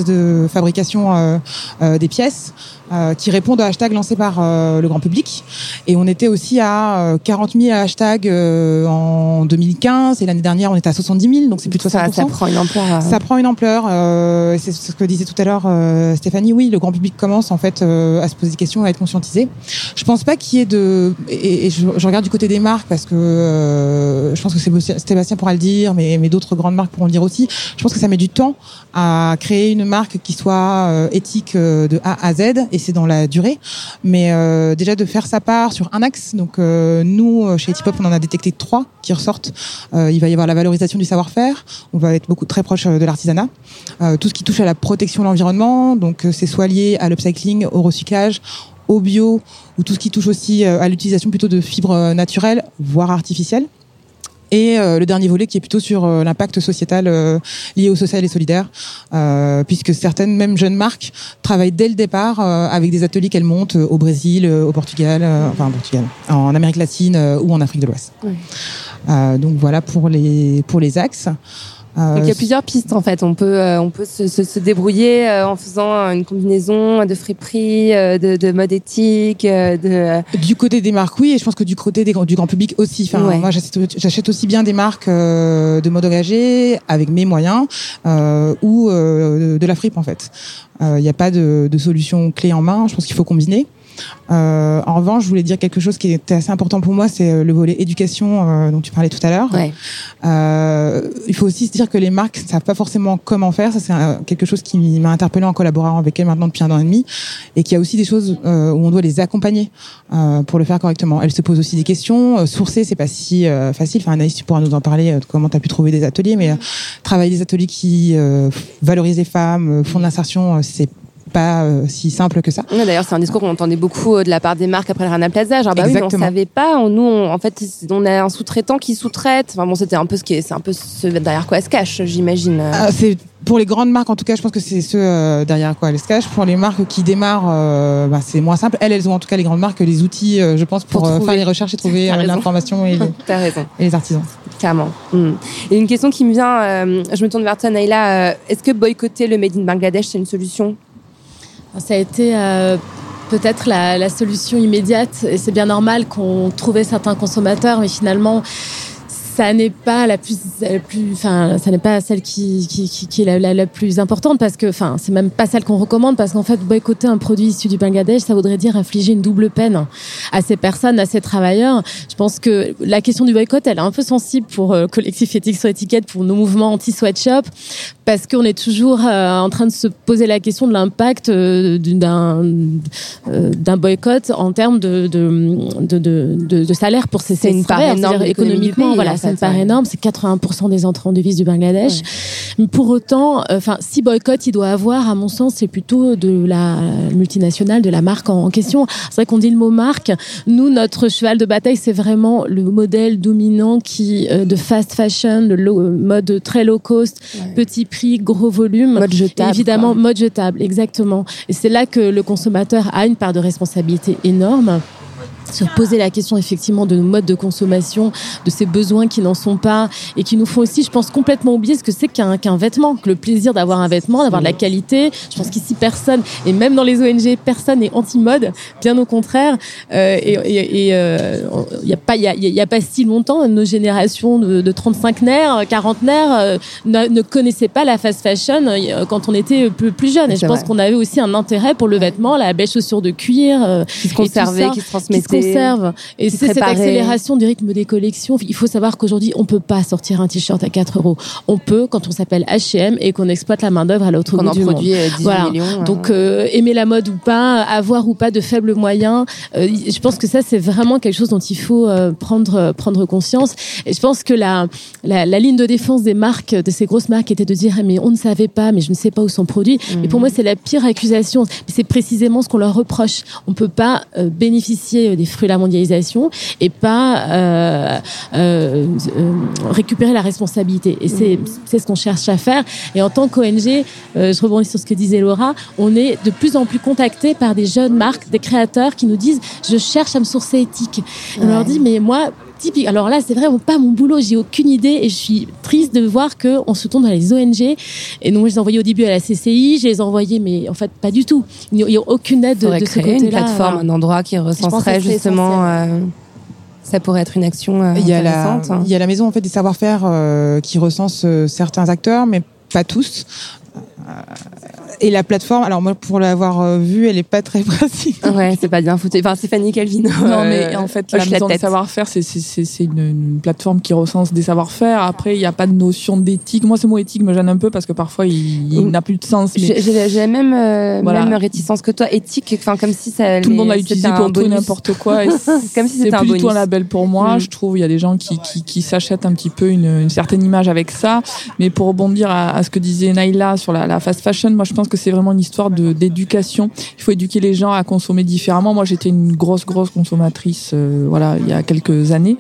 de fabrication euh, des pièces. Euh, qui répondent au hashtag lancé par euh, le grand public. Et on était aussi à euh, 40 000 hashtags euh, en 2015 et l'année dernière on était à 70 000, donc c'est plus de 60%. ça, ça prend une ampleur. euh, Ça prend une ampleur. Euh, c'est ce que disait tout à l'heure euh, Stéphanie. Oui, le grand public commence en fait euh, à se poser des questions, à être conscientisé. Je pense pas qu'il y ait de. Et, et je, je regarde du côté des marques parce que euh, je pense que Sébastien pourra le dire, mais, mais d'autres grandes marques pourront le dire aussi. Je pense que ça met du temps à créer une marque qui soit euh, éthique euh, de A à Z, et c'est dans la durée. Mais euh, déjà de faire sa part sur un axe. Donc euh, nous, euh, chez Etipop, on en a détecté trois qui ressortent. Il va y avoir la valorisation du savoir-faire. On va être beaucoup très proche de l'artisanat. Tout ce qui touche à la protection de l'environnement, donc c'est soit lié à l'upcycling, au recyclage, au bio, ou tout ce qui touche aussi à l'utilisation plutôt de fibres naturelles, voire artificielles. Et euh, le dernier volet qui est plutôt sur euh, l'impact sociétal euh, lié au social et solidaire, euh, puisque certaines, même jeunes marques, travaillent dès le départ euh, avec des ateliers qu'elles montent au Brésil, euh, au Portugal, euh, enfin au Portugal, en Amérique latine euh, ou en Afrique de l'Ouest. Oui. Euh, donc voilà pour les pour les axes. Euh, Donc il y a plusieurs pistes en fait. On peut euh, on peut se, se, se débrouiller euh, en faisant une combinaison de friperie, euh, de, de mode éthique, euh, de Du côté des marques, oui, et je pense que du côté des, du grand public aussi. Enfin, Ouais. moi, j'achète aussi bien des marques euh, de mode engagé avec mes moyens euh, ou euh, de la fripe en fait. Il n'y a pas de, de solution clé en main. Je pense qu'il faut combiner. Euh, en revanche, je voulais dire quelque chose qui était assez important pour moi, c'est euh, le volet éducation euh, dont tu parlais tout à l'heure. ouais. Euh, il faut aussi se dire que les marques ne savent pas forcément comment faire. Ça, c'est quelque chose qui m'a interpellé en collaborant avec elles maintenant depuis un an et demi. Et qu'il y a aussi des choses où on doit les accompagner pour le faire correctement. Elles se posent aussi des questions. Sourcer, c'est pas si facile. Enfin, Anaïs, tu pourras nous en parler, comment tu as pu trouver des ateliers. Mais euh, travailler des ateliers qui valorisent les femmes, font de l'insertion, c'est pas euh, si simple que ça. Ouais, D'ailleurs, c'est un discours qu'on entendait beaucoup euh, de la part des marques après le Rana Plaza. Genre, bah oui, mais on Exactement. savait pas. On- Nous, on- en fait, on a un sous-traitant qui sous-traite. Enfin bon, c'était un peu ce qui est, c'est un peu ce derrière quoi elle se cache, j'imagine. Ah, c'est pour les grandes marques en tout cas je pense que c'est ceux euh, derrière quoi elles se cachent pour les marques qui démarrent bah, c'est moins simple elles elles ont en tout cas les grandes marques les outils je pense pour, faire les recherches et trouver l'information et, les- T'as raison. et les artisans Clairement. Mm. Et une question qui me vient, je me tourne vers toi, Naïla. euh, Est-ce que boycotter le Made in Bangladesh, c'est une solution? Ça a été euh, peut-être la, la solution immédiate. Et c'est bien normal qu'on trouvait certains consommateurs, mais finalement ça n'est pas la plus, la plus, enfin, ça n'est pas celle qui, qui, qui, qui est la, la, la plus importante parce que, enfin, c'est même pas celle qu'on recommande parce qu'en fait, boycotter un produit issu du Bangladesh, ça voudrait dire infliger une double peine à ces personnes, à ces travailleurs. Je pense que la question du boycott, elle est un peu sensible pour euh, le collectif éthique sur étiquette, pour nos mouvements anti-sweatshop, parce qu'on est toujours euh, en train de se poser la question de l'impact euh, d'un d'un boycott en termes de de, de, de, de, de salaire pour ces, ces une part énorme économiquement, pays, voilà, en fait, part ouais. énorme, c'est 80% des entrants en devises du Bangladesh. Mais Pour autant, euh, enfin, si boycott il doit avoir, à mon sens, c'est plutôt de la multinationale, de la marque en, en question. C'est vrai qu'on dit le mot marque. Nous, notre cheval de bataille, c'est vraiment le modèle dominant qui euh, de fast fashion, le low- mode très low cost, petit prix, gros volume. Mode jetable, Et évidemment, quoi. mode jetable, exactement. Et c'est là que le consommateur a une part de responsabilité énorme se poser la question effectivement de nos modes de consommation, de ces besoins qui n'en sont pas et qui nous font aussi, je pense, complètement oublier ce que c'est qu'un qu'un vêtement, que le plaisir d'avoir un vêtement, d'avoir de la qualité. Je pense qu'ici personne, et même dans les ONG, personne n'est anti-mode, bien au contraire. Euh, et euh, il y a pas, il y a, y a pas si longtemps, nos générations de, de 35naires, 40naires euh, ne, ne connaissaient pas la fast fashion euh, quand on était plus, plus jeune. Et je pense qu'on avait aussi un intérêt pour le vêtement, la belle chaussure de cuir, euh, Qui se conservait, qui se transmettait. Conserve. Et c'est cette accélération du rythme des collections. Il faut savoir qu'aujourd'hui, on peut pas sortir un t-shirt à 4 euros. On peut quand on s'appelle H&M et qu'on exploite la main d'œuvre à l'autre bout en du monde. produit euh, 18 Voilà. millions. euh. Donc euh, aimer la mode ou pas, avoir ou pas de faibles moyens, euh, je pense que ça c'est vraiment quelque chose dont il faut euh, prendre prendre conscience. Et je pense que la, la la ligne de défense des marques, de ces grosses marques, était de dire Ah, mais on ne savait pas, mais je ne sais pas où sont produits. Et pour moi c'est la pire accusation. C'est précisément ce qu'on leur reproche. On peut pas bénéficier des fruits de la mondialisation et pas euh, euh, euh, récupérer la responsabilité. Et c'est c'est ce qu'on cherche à faire. Et en tant qu'ONG, je rebondis sur ce que disait Laura, on est de plus en plus contacté par des jeunes marques, des créateurs qui nous disent je cherche à me sourcer éthique. Et On leur dit mais moi typique. Alors là, c'est vraiment pas mon boulot. J'ai aucune idée et je suis triste de voir que on se tourne dans les ONG. Et donc, je les ai envoyés au début à la CCI. Je les ai envoyés, mais en fait, pas du tout. Il n'y a aucune aide de, de ce créer côté-là. une plateforme, Voilà. un endroit qui recenserait justement. euh, ça pourrait être une action euh, Il y a la, intéressante. il y a la maison en fait des savoir-faire euh, qui recense euh, certains acteurs, mais pas tous. Et la plateforme, alors moi pour l'avoir euh, vue, elle est pas très pratique. Ouais, c'est pas bien foutu. Enfin, Stéphanie Calvino. Non, mais euh, en fait, la la de savoir-faire, c'est c'est- c'est- c'est une, une plateforme qui recense des savoir-faire. Après, il n'y a pas de notion d'éthique. Moi, ce mot éthique me gêne un peu parce que parfois, il, il n'a plus de sens. Mais J'ai la même, euh, Voilà. même réticence que toi, éthique, enfin comme si ça. tout le monde l'a utilisé pour tout n'importe quoi. et Comme si c'est c'était un plus du tout bonus. un label pour moi. Mm. Je trouve il y a des gens qui, qui, qui s'achètent un petit peu une, une certaine image avec ça. Mais pour rebondir à, à ce que disait Naïla sur la, la fast fashion, moi je pense que c'est vraiment une histoire de d'éducation. Il faut éduquer les gens à consommer différemment. Moi j'étais une grosse grosse consommatrice, euh, voilà, il y a quelques années.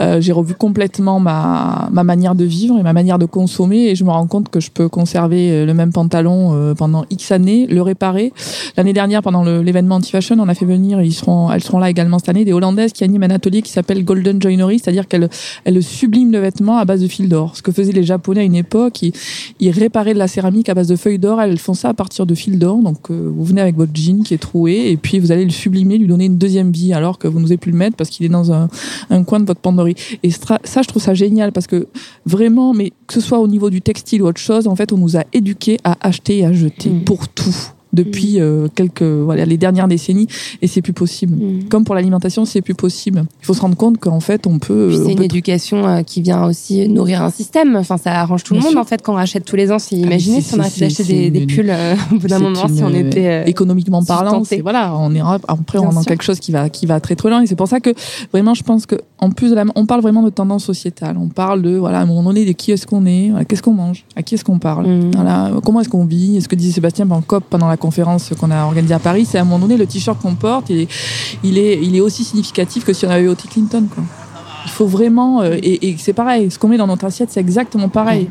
Euh, J'ai revu complètement ma ma manière de vivre et ma manière de consommer et je me rends compte que je peux conserver euh, le même pantalon pendant X années, le réparer. L'année dernière, pendant l'événement anti-fashion, on a fait venir, ils seront, elles seront là également cette année, des Hollandaises qui animent un atelier qui s'appelle Golden Joinery, c'est-à-dire qu'elles elles subliment le vêtement à base de fil d'or. Ce que faisaient les Japonais à une époque, ils, ils réparaient de la céramique à base de feuilles d'or, elles font ça à partir de fil d'or. Donc euh, vous venez avec votre jean qui est troué et puis vous allez le sublimer, lui donner une deuxième vie alors que vous n'osez plus le mettre parce qu'il est dans un, un coin de votre penderie. Et ça, je trouve ça génial parce que vraiment, mais que ce soit au niveau du textile ou autre chose, en fait, on nous a éduqués à acheter et à jeter Mm. pour tout depuis euh, quelques voilà les dernières décennies et c'est plus possible. Mm. Comme pour l'alimentation, c'est plus possible. Il faut se rendre compte qu'en fait, on peut. On C'est une peut éducation euh, qui vient aussi nourrir un système. Enfin, ça arrange tout le monde sûr. en fait quand on rachète tous les ans. Si mais imaginez si on arrêtait d'acheter des, pulls euh, au bout d'un moment, si on était euh, économiquement parlant, voilà, on ira après Bien on est dans quelque chose qui va qui va très très loin et c'est pour ça que vraiment je pense que en plus de la, on parle vraiment de tendance sociétale, on parle de voilà à un moment donné de qui est-ce qu'on est, qu'est-ce qu'on mange, à qui est-ce qu'on parle, Mhm. voilà, comment est-ce qu'on vit, est-ce que disait Sébastien pendant COP pendant la conférence qu'on a organisée à Paris, c'est à un moment donné le t-shirt qu'on porte, il est, il est aussi significatif que si on avait voté Clinton. Il faut vraiment euh, et, et c'est pareil, ce qu'on met dans notre assiette c'est exactement pareil.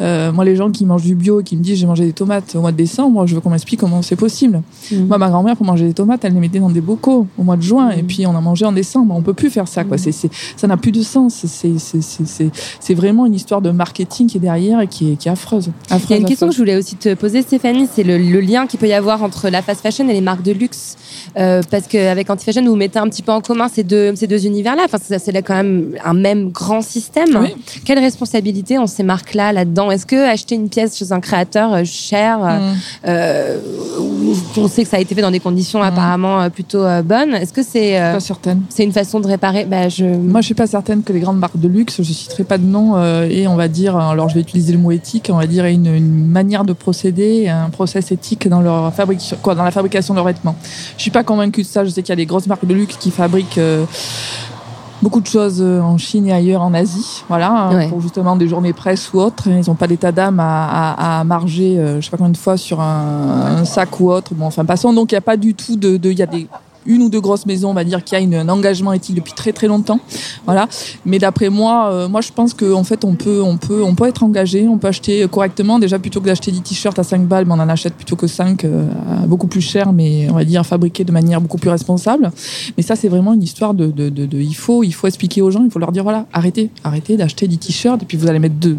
Euh, moi les gens qui mangent du bio et qui me disent j'ai mangé des tomates au mois de décembre, je veux qu'on m'explique comment c'est possible. Mhm. Moi, ma grand-mère, pour manger des tomates, elle les mettait dans des bocaux au mois de juin, et puis on a mangé en décembre. On peut plus faire ça, quoi. C'est, c'est, ça n'a plus de sens. C'est, c'est, c'est, c'est, c'est vraiment une histoire de marketing qui est derrière et qui est, qui est affreuse. affreuse Il y a une question que je voulais aussi te poser, Stéphanie, c'est le, le lien qu'il peut y avoir entre la fast fashion et les marques de luxe. Euh, parce qu'avec Antifashion, vous mettez un petit peu en commun ces deux, ces deux univers-là. Enfin, ça, c'est là quand même même un même grand système. Oui. Quelle responsabilité ont ces marques-là là-dedans? Est-ce que acheter une pièce chez un créateur euh, cher, Mm. euh, on sait que ça a été fait dans des conditions apparemment euh, plutôt euh, bonnes, est-ce que c'est euh, c'est une façon de réparer? Bah, je... Moi, je suis pas certaine que les grandes marques de luxe, je citerai pas de nom, euh, et on va dire, alors je vais utiliser le mot éthique, on va dire une, une manière de procéder, un process éthique dans leur fabrication, quoi, dans la fabrication de leurs vêtements. Je suis pas convaincue de ça. Je sais qu'il y a des grosses marques de luxe qui fabriquent euh, beaucoup de choses euh, en Chine et ailleurs en Asie, voilà, hein, Ouais. pour justement des journées presse ou autres. Ils n'ont pas d'état d'âme à, à, à marger, euh, je sais pas combien de fois sur un, un sac ou autre. Bon, enfin, passons. Donc, il n'y a pas du tout de, de- il y a des une ou deux grosses maisons, on va dire, qui a un engagement éthique depuis très très longtemps, voilà. Mais d'après moi, euh, moi je pense qu'en fait on peut, on peut, on peut être engagé, on peut acheter correctement. Déjà plutôt que d'acheter des t-shirts à 5 balles, mais on en achète plutôt que 5, euh, beaucoup plus cher, mais on va dire fabriqués de manière beaucoup plus responsable. Mais ça c'est vraiment une histoire de, de- il faut, il faut expliquer aux gens, il faut leur dire voilà, arrêtez, arrêtez d'acheter des t-shirts et puis vous allez mettre deux,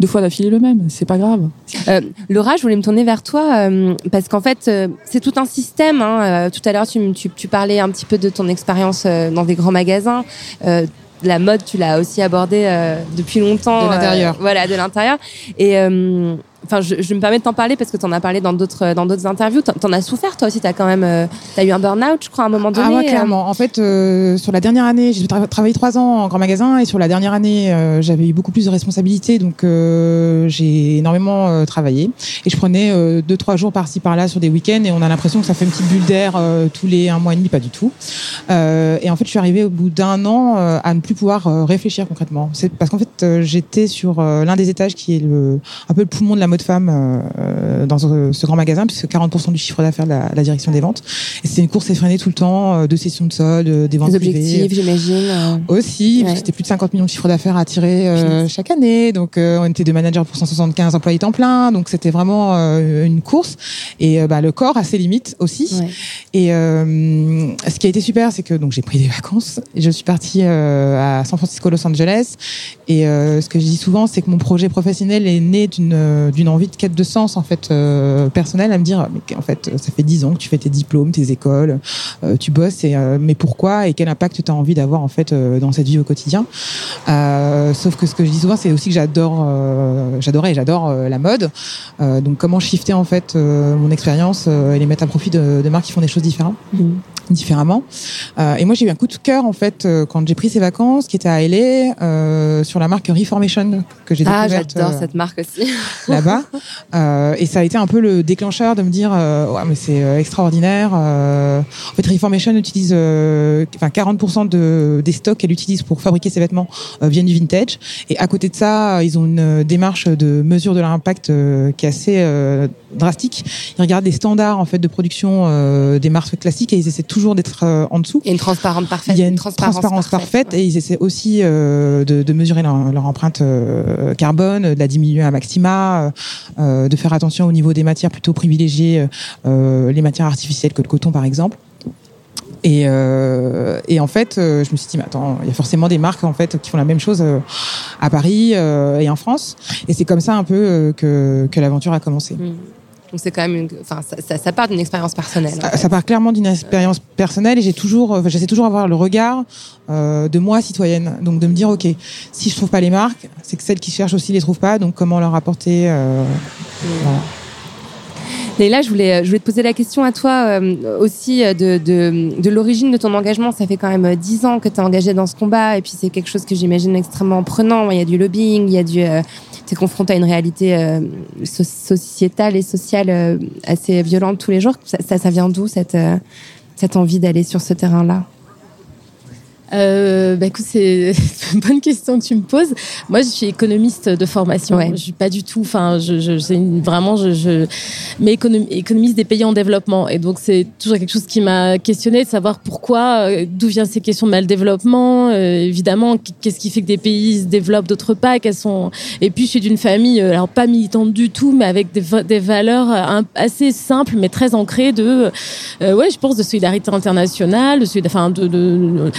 deux fois d'affilée le même, c'est pas grave. Euh, Laura, je voulais me tourner vers toi euh, parce qu'en fait, euh, c'est tout un système. Hein. Euh, tout à l'heure, tu, tu, tu parlais un petit peu de ton expérience euh, dans des grands magasins. Euh, la mode, tu l'as aussi abordé euh, depuis longtemps. De l'intérieur. euh, voilà, de l'intérieur. Et euh, enfin, je, je me permets de t'en parler parce que tu en as parlé dans d'autres dans d'autres interviews. T'en t'en as souffert toi aussi. T'as quand même, euh, t'as eu un burn-out, je crois, à un moment donné. Ah ouais, euh. clairement. En fait, euh, sur la dernière année, j'ai tra- travaillé trois ans en grand magasin et sur la dernière année, euh, j'avais eu beaucoup plus de responsabilités, donc j'ai énormément travaillé et je prenais deux trois jours par-ci par-là sur des week-ends et on a l'impression que ça fait une petite bulle d'air tous les un mois et demi, pas du tout. Et en fait, je suis arrivée au bout d'un an à ne plus pouvoir réfléchir concrètement. C'est parce qu'en fait, j'étais sur l'un des étages qui est le un peu le poumon de la mode femme euh, dans ce, ce grand magasin, puisque 40% du chiffre d'affaires de la, la direction des ventes. Et c'était une course effrénée tout le temps, euh, de sessions de soldes, euh, des ventes Des objectifs, j'imagine. Aussi, parce Ouais. que c'était plus de 50 millions de chiffres d'affaires à tirer euh, chaque année. Donc, euh, on était deux managers pour 175 employés temps plein. Donc, c'était vraiment une course. Et bah, le corps a ses limites aussi. Ouais. Et ce qui a été super, c'est que donc j'ai pris des vacances. Et je suis partie à San Francisco, Los Angeles. Et ce que je dis souvent, c'est que mon projet professionnel est né d'une d'une envie de quête de sens en fait euh, personnelle, à me dire mais en fait ça fait dix ans que tu fais tes diplômes, tes écoles, euh, tu bosses. Et euh, mais pourquoi et quel impact tu as envie d'avoir en fait dans cette vie au quotidien? Sauf que ce que je dis souvent, c'est aussi que j'adore, j'adorais et j'adore la mode. Donc comment shifter en fait mon expérience et les mettre à profit de, de marques qui font des choses différentes Mhm. différemment. Euh, et moi, j'ai eu un coup de cœur en fait euh, quand j'ai pris ces vacances, qui était à LA, euh, sur la marque Reformation que j'ai Ah, découverte j'adore cette marque aussi. là-bas. Euh, et ça a été un peu le déclencheur de me dire, euh, ouais, mais c'est euh, extraordinaire. En fait, Reformation utilise, enfin 40% de, des stocks qu'elle utilise pour fabriquer ses vêtements viennent du vintage. Et à côté de ça, ils ont une démarche de mesure de leur impact euh, qui est assez drastique. Ils regardent les standards en fait de production euh, des marques classiques et ils essaient toujours d'être euh, en dessous. Et une transparente parfaite. Il y a une transparence, parfaite et ils essaient aussi euh, de, de mesurer leur, leur empreinte carbone, de la diminuer à maxima, de faire attention au niveau des matières plutôt privilégier les matières artificielles que le coton par exemple. Et, euh, et en fait, euh, je me suis dit, mais attends, il y a forcément des marques en fait qui font la même chose euh, à Paris et en France. Et c'est comme ça un peu que, que l'aventure a commencé. Mm. Donc c'est quand même, une... enfin, ça, ça, ça part d'une expérience personnelle. en Ça, fait. ça part clairement d'une expérience personnelle et j'ai toujours, enfin, j'essaie toujours d'avoir le regard euh, de moi citoyenne, donc de me dire ok, si je trouve pas les marques, c'est que celles qui cherchent aussi les trouvent pas, donc comment leur apporter. Euh, voilà. Et là, je voulais, je voulais te poser la question à toi euh, aussi euh, de, de, de l'origine de ton engagement. Ça fait quand même dix ans que tu es engagé dans ce combat et puis c'est quelque chose que j'imagine extrêmement prenant. Il y a du lobbying, il y a du... Euh, tu es confronté à une réalité euh, so- sociétale et sociale euh, assez violente tous les jours. Ça, ça, vient d'où euh, cette envie d'aller sur ce terrain-là? Euh, bah écoute, c'est une bonne question que tu me poses. Moi, je suis économiste de formation. Ouais. Je suis pas du tout. Enfin, je, je une- vraiment, je, je, mais économi- économiste des pays en développement. Et donc, c'est toujours quelque chose qui m'a questionné de savoir pourquoi, euh, d'où viennent ces questions de mal développement. Euh, évidemment, qu'est-ce qui fait que des pays se développent, d'autres pas. Qu'elles sont. Et puis, je suis d'une famille, euh, alors pas militante du tout, mais avec des, va- des valeurs euh, assez simples, mais très ancrées de, euh, ouais, je pense de solidarité internationale, de, enfin, de, de,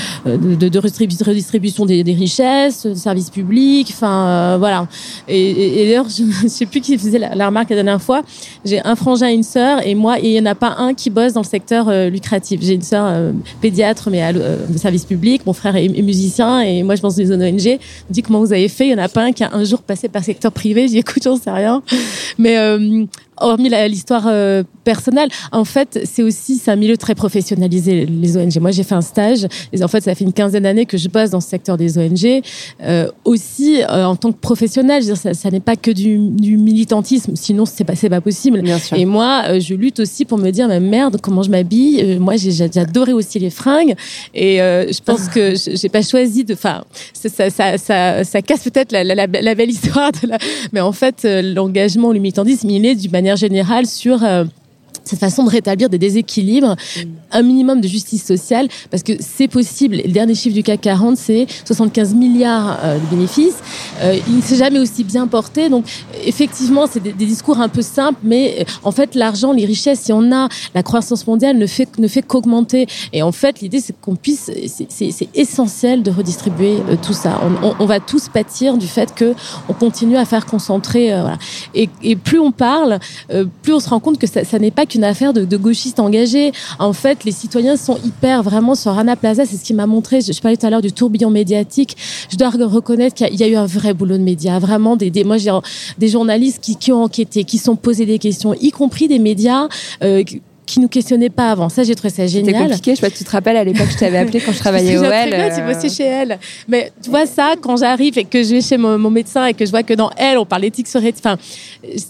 de, de redistribu- redistribution des, des richesses, de services publics, enfin euh, voilà. Et, et, et d'ailleurs, je ne sais plus qui faisait la, remarque la dernière fois. J'ai un frangin et une sœur, et moi, il n'y en a pas un qui bosse dans le secteur euh, lucratif. J'ai une sœur euh, pédiatre, mais à, de service public. Mon frère est, musicien, et moi, je pense les ONG. Me dis comment vous avez fait? Il n'y en a pas un qui a un jour passé par secteur privé? J'ai dit écoute, j'en sais rien. Mais euh, hormis l'histoire euh, personnelle, en fait, c'est aussi c'est un milieu très professionnalisé les ONG. Moi, j'ai fait un stage. Et en fait, ça fait une quinzaine d'années que je bosse dans ce secteur des ONG. Euh, aussi, euh, en tant que professionnel, je veux dire, ça, ça n'est pas que du, du militantisme. Sinon, c'est pas c'est pas possible. Bien sûr. Et moi, euh, je lutte aussi pour me dire, mais merde, comment je m'habille. Euh, moi, j'ai adoré aussi les fringues. Et euh, je pense que j- j'ai pas choisi de. Enfin, ça, ça, ça, ça, casse peut-être la, la, la, la belle histoire. De. Mais en fait, l'engagement, le militantisme, il est d'une manière générale sur. Cette façon de rétablir des déséquilibres, un minimum de justice sociale, parce que c'est possible. Le dernier chiffre du CAC 40, c'est 75 milliards euh, de bénéfices. Euh, il ne s'est jamais aussi bien porté. Donc, effectivement, c'est des, des discours un peu simples, mais euh, en fait, l'argent, les richesses, si on a la croissance mondiale, ne fait, ne fait qu'augmenter. Et en fait, l'idée, c'est qu'on puisse, c'est- essentiel de redistribuer tout ça. On, on, on va tous pâtir du fait que on continue à faire concentrer. voilà. et, et plus on parle, plus on se rend compte que ça, ça n'est pas qu'une affaire de, de gauchistes engagés. En fait, les citoyens sont hyper vraiment sur Rana Plaza. C'est ce qui m'a montré. Je, parlais tout à l'heure du tourbillon médiatique. Je dois re- reconnaître qu'il y a- eu un vrai boulot de médias. Vraiment des, des moi, j'ai des journalistes qui, qui ont enquêté, qui sont posés des questions, y compris des médias. Euh, qui- nous questionnaient pas avant. Ça, j'ai trouvé ça C'était génial. compliqué. Je sais pas tu te rappelles à l'époque, je t'avais appelé quand je travaillais au bien, tu euh, bossais chez elle. Mais tu vois ça, quand j'arrive et que je vais chez mon, mon médecin et que je vois que dans elle, on parle d'éthique sur éthique. Enfin,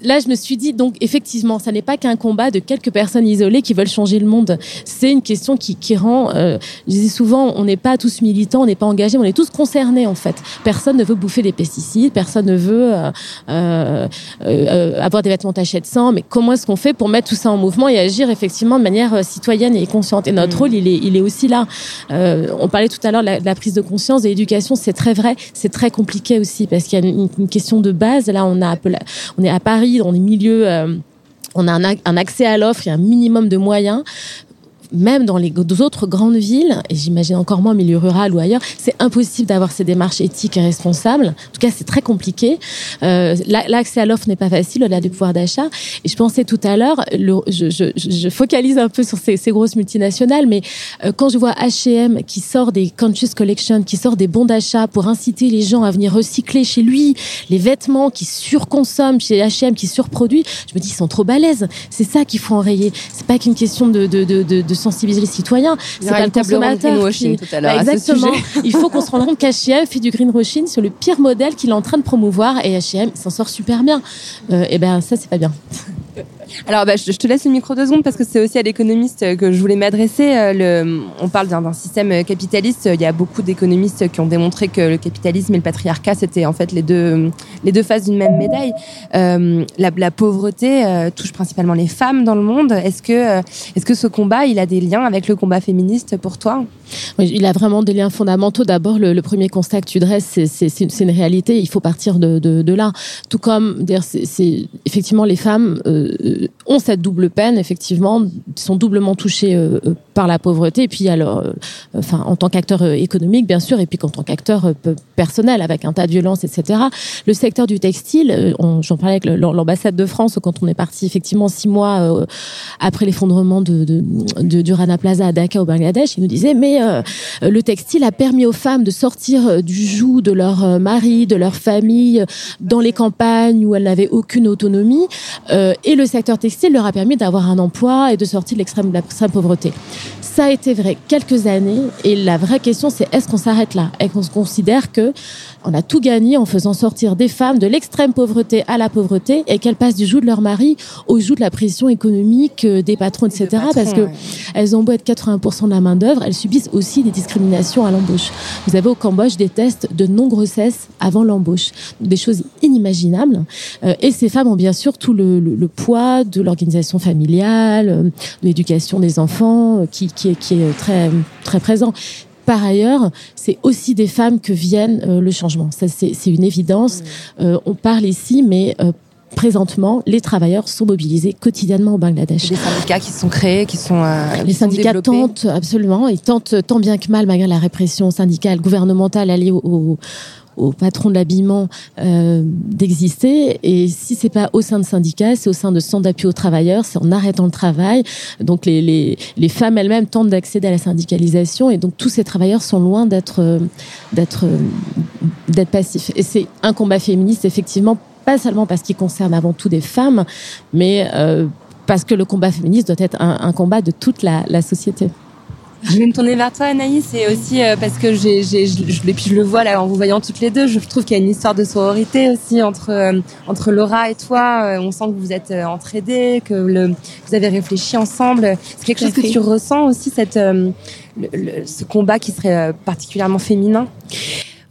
là, je me suis dit, donc, effectivement, ça n'est pas qu'un combat de quelques personnes isolées qui veulent changer le monde. C'est une question qui, qui rend, euh, je dis souvent, on n'est pas tous militants, on n'est pas engagés, on est tous concernés, en fait. Personne ne veut bouffer des pesticides, personne ne veut euh, avoir des vêtements tachés de sang. Mais comment est-ce qu'on fait pour mettre tout ça en mouvement et agir effectivement de manière euh, citoyenne et consciente Et notre rôle, il est, il est aussi là. Euh, on parlait tout à l'heure de la, de la prise de conscience, de l'éducation, c'est très vrai, c'est très compliqué aussi parce qu'il y a une, une question de base. Là, on a on est à Paris, dans des milieux. euh, on a un accès à l'offre et un minimum de moyens. Même dans les autres grandes villes, et j'imagine encore moins milieu rural ou ailleurs, c'est impossible d'avoir ces démarches éthiques et responsables. En tout cas, c'est très compliqué. Euh, la- L'accès à l'offre n'est pas facile, au-delà du pouvoir d'achat. Et je pensais tout à l'heure, je, je, je focalise un peu sur ces, ces grosses multinationales, mais euh, quand je vois H&M qui sort des conscious collection, qui sort des bons d'achat pour inciter les gens à venir recycler chez lui, les vêtements qui surconsomment chez H&M, qui surproduit, je me dis ils sont trop balèzes. C'est ça qu'il faut enrayer. C'est pas qu'une question de, de, de, de, de sensibiliser les citoyens. C'est pas le consommateur. greenwashing qui- tout à l'heure Bah, ce exactement. Il faut qu'on se rende compte qu'H&M fait du greenwashing sur le pire modèle qu'il est en train de promouvoir et H&M s'en sort super bien. Euh, et ben ça c'est pas bien. Alors, bah, je te laisse le micro deux secondes parce que c'est aussi à l'économiste que je voulais m'adresser. Euh, le- On parle d'un d'un système euh, capitaliste. Il y a beaucoup d'économistes qui ont démontré que le capitalisme et le patriarcat, c'était en fait les deux, les deux faces d'une même médaille. Euh, la, la pauvreté euh, touche principalement les femmes dans le monde. Est-ce que, euh, est-ce que ce combat, il a des liens avec le combat féministe pour toi Il a vraiment des liens fondamentaux. D'abord, le, premier constat que tu dresses, c'est- une, réalité. Il faut partir de, là. Tout comme, effectivement les femmes euh, ont cette double peine. Effectivement, sont doublement touchées euh, euh, par la pauvreté. Et puis alors, euh, enfin, en tant qu'acteur euh, économique, bien sûr, et puis qu'en tant qu'acteur euh, pe- personnel, avec un tas de violences, etc. Le secteur du textile, j'en parlais avec l'ambassade de France quand on est parti effectivement six mois après l'effondrement de, du Rana Plaza à Dhaka au Bangladesh. Ils nous disaient mais le textile a permis aux femmes de sortir du joug de leur mari, de leur famille, dans les campagnes où elles n'avaient aucune autonomie. Et le secteur textile leur a permis d'avoir un emploi et de sortir de l'extrême pauvreté. Ça a été vrai quelques années. Et la vraie question, c'est est-ce qu'on s'arrête là? Est-ce qu'on se considère que on a tout gagné en faisant sortir des femmes de l'extrême pauvreté à la pauvreté et qu'elles passent du joug de leur mari au joug de la pression économique euh, des patrons, etc. parce que ouais. elles ont beau être 80% de la main d'œuvre, elles subissent aussi des discriminations à l'embauche. Vous avez au Cambodge des tests de non-grossesse avant l'embauche, des choses inimaginables. Euh, et ces femmes ont bien sûr tout le, le- le poids de l'organisation familiale, euh, de l'éducation des enfants, qui, qui, est, qui est très très présent. Par ailleurs, c'est aussi des femmes que viennent euh, le changement. Ça, c'est une évidence. Euh, on parle ici, mais euh, présentement, les travailleurs sont mobilisés quotidiennement au Bangladesh. Des syndicats qui sont créés, qui sont euh, les sont syndicats tentent absolument, ils tentent tant bien que mal, malgré la répression syndicale, gouvernementale alliée au, au, au patron de l'habillement, euh, d'exister. Et si c'est pas au sein de syndicats, c'est au sein de centres d'appui aux travailleurs, c'est en arrêtant le travail. Donc les, les, les femmes elles-mêmes tentent d'accéder à la syndicalisation, et donc tous ces travailleurs sont loin d'être euh, d'être euh, d'être passifs. Et c'est un combat féministe effectivement pas seulement parce qu'il concerne avant tout des femmes, mais euh, parce que le combat féministe doit être un, combat de toute la, la société. Je vais me tourner vers toi, Anaïs, et aussi euh, parce que j'ai, j'ai, je, je- et puis je le vois là en vous voyant toutes les deux, je trouve qu'il y a une histoire de sororité aussi entre euh, entre Laura et toi. Euh, on sent que vous êtes euh, entraidés, que le, vous avez réfléchi ensemble. C'est quelque chose que tu ressens aussi cette euh, le- le- ce combat qui serait euh, particulièrement féminin?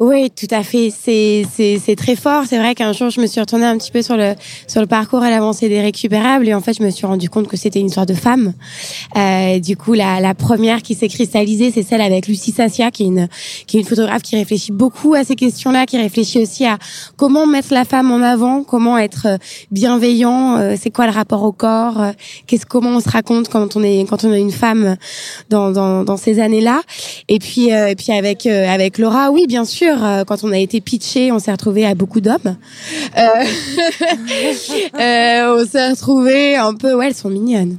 Oui, tout à fait. C'est très fort. C'est vrai qu'un jour, je me suis retournée un petit peu sur le sur le parcours à l'avancée des récupérables et en fait, je me suis rendu compte que c'était une histoire de femmes. Euh, du coup, la la première qui s'est cristallisée, c'est celle avec Lucie Sassia, qui est une qui est une photographe qui réfléchit beaucoup à ces questions-là, qui réfléchit aussi à comment mettre la femme en avant, comment être euh, bienveillant, euh, c'est quoi le rapport au corps, euh, comment on se raconte quand on est quand on est une femme dans dans dans ces années-là. Et puis euh, et puis avec avec Laura, oui, bien sûr, euh, quand on a été pitché, on s'est retrouvé à beaucoup d'hommes. Euh, euh, on s'est retrouvé un peu, ouais, elles sont mignonnes.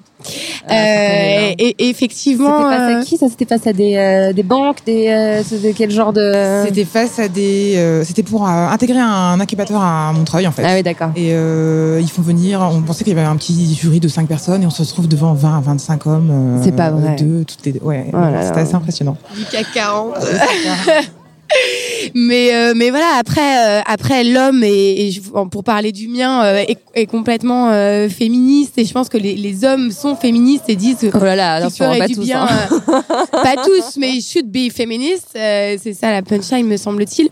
Ah, Euh, et, et effectivement, C'était face à qui Ça, c'était face à des euh, des banques, des euh, c'était quel genre de C'était face à des. euh, C'était pour euh, intégrer un incubateur à Montreuil en fait. Ah oui, d'accord. Et euh, ils font venir. On pensait qu'il y avait un petit jury de 5 personnes et on se retrouve devant 20 à 25 hommes. euh, C'est pas vrai. Deux, toutes les. Ouais. Oh là C'était assez impressionnant. du CAC 40. mais euh, mais voilà après euh, après l'homme et, et je- pour parler du mien euh, est, est complètement euh, féministe et je pense que les, les hommes sont féministes et disent Oh là là, attention, pas du tous, bien hein. euh, pas tous mais should be féministe euh, c'est ça la punchline me semble-t-il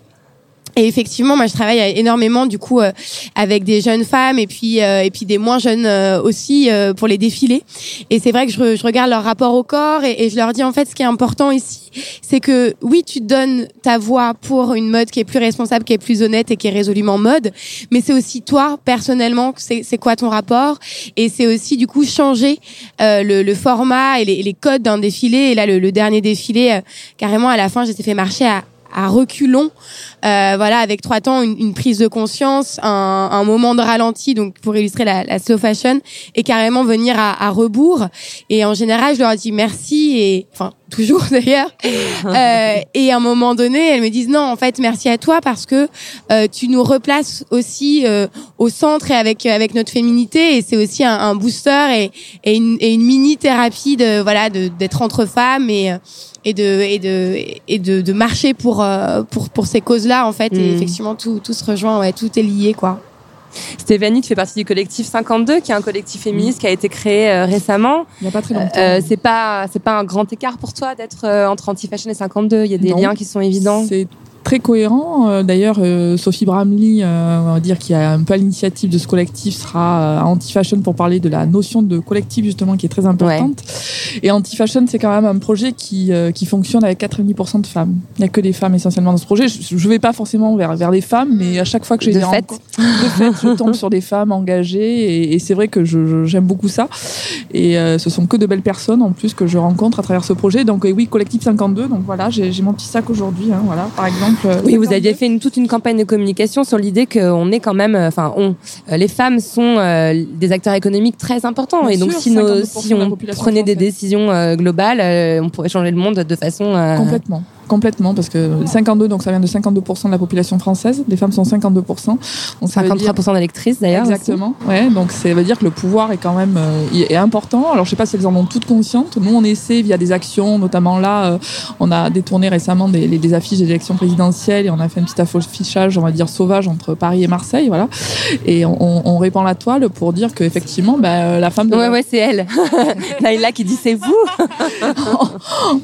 et effectivement, moi, je travaille énormément du coup euh, avec des jeunes femmes et puis euh, et puis des moins jeunes euh, aussi euh, pour les défilés. Et c'est vrai que je, je regarde leur rapport au corps et, et je leur dis en fait ce qui est important ici, c'est que oui, tu donnes ta voix pour une mode qui est plus responsable, qui est plus honnête et qui est résolument mode, mais c'est aussi toi personnellement, c'est c'est quoi ton rapport? Et c'est aussi du coup changer euh, le, le format et les, les codes d'un défilé. Et là, le, le dernier défilé, euh, carrément à la fin, j'étais fait marcher à à reculons, euh, voilà, avec trois temps, une, une prise de conscience, un, un moment de ralenti, donc pour illustrer la, la slow fashion, et carrément venir à, à rebours. Et en général, je leur dis merci et, enfin, toujours d'ailleurs. Euh, et à un moment donné, elles me disent non, en fait, merci à toi parce que euh, tu nous replaces aussi euh, au centre et avec avec notre féminité. Et c'est aussi un, un booster et, et une, et une mini thérapie de voilà de d'être entre femmes et euh, et de et de et de, de marcher pour euh, pour pour ces causes-là en fait. Et Mm. effectivement, tout tout se rejoint, ouais, tout est lié quoi. Stéphanie, tu fais partie du collectif 52, qui est un collectif féministe qui a été créé euh, récemment. Il n'y a pas très longtemps. Euh, c'est pas c'est pas un grand écart pour toi d'être euh, entre anti-fashion et 52. Il y a des Non. liens qui sont évidents. C'est très cohérent. Euh, D'ailleurs, euh, Sophie Bramley, euh, on va dire qui a un peu l'initiative de ce collectif, sera à Anti-Fashion pour parler de la notion de collectif justement qui est très importante. Et Anti-Fashion, c'est quand même un projet qui, qui fonctionne avec 90% de femmes. Il n'y a que des femmes essentiellement dans ce projet. Je ne vais pas forcément vers, vers les femmes, mais à chaque fois que j'ai De des rencontres- de fait, je tombe sur des femmes engagées et, et c'est vrai que j'aime beaucoup ça. Et euh, ce sont que de belles personnes en plus que je rencontre à travers ce projet. Donc oui, collectif 52. Donc voilà, j'ai j'ai mon petit sac aujourd'hui. hein, voilà, par exemple. Oui, vous 52. aviez fait une, toute une campagne de communication sur l'idée qu'on est quand même, euh, enfin, on, euh, les femmes sont euh, des acteurs économiques très importants. Bien et donc, sûr, si, nos, 52% si on prenait des décisions euh, globales, euh, on pourrait changer le monde de façon. euh, Complètement. Complètement, parce que 52, donc ça vient de 52% de la population française. Les femmes sont 52%. Donc ça veut dire- 53% d'électrices d'ailleurs. aussi. Exactement. Ouais, donc ça veut dire que le pouvoir est quand même euh, est important. Alors je sais pas si elles en ont toutes conscientes. Nous on essaie via des actions, notamment là, euh, on a détourné récemment des, les- des affiches des élections présidentielles et on a fait un petit affichage, on va dire sauvage entre Paris et Marseille, voilà. Et on, répand la toile pour dire que effectivement, bah, la femme. Ouais, ouais, c'est elle. Naïla qui dit c'est vous.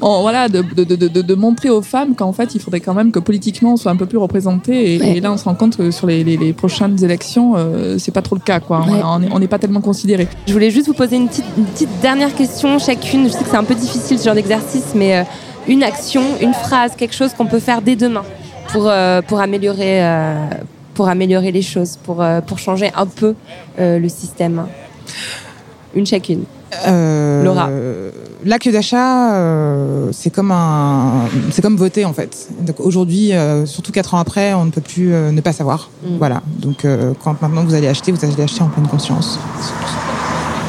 voilà, de, de, de, de, de montrer aux femmes qu'en fait, il faudrait quand même que politiquement on soit un peu plus représenté. Et, Ouais. et là, on se rend compte que sur les, les, les prochaines élections, euh, c'est pas trop le cas, quoi. Ouais. On est- on n'est pas tellement considéré. Je voulais juste vous poser une petite, une petite dernière question chacune. Je sais que c'est un peu difficile ce genre d'exercice, mais euh, une action, une phrase, quelque chose qu'on peut faire dès demain pour, euh, pour améliorer, euh, pour améliorer les choses, pour, pour changer un peu le système Une chacune. Euh, Laura. L'acte d'achat, euh, c'est comme un, c'est comme voter en fait. Donc aujourd'hui, euh, surtout quatre ans après, on ne peut plus euh, ne pas savoir. Mm. Voilà. Donc euh, quand maintenant vous allez acheter, vous allez acheter en pleine conscience.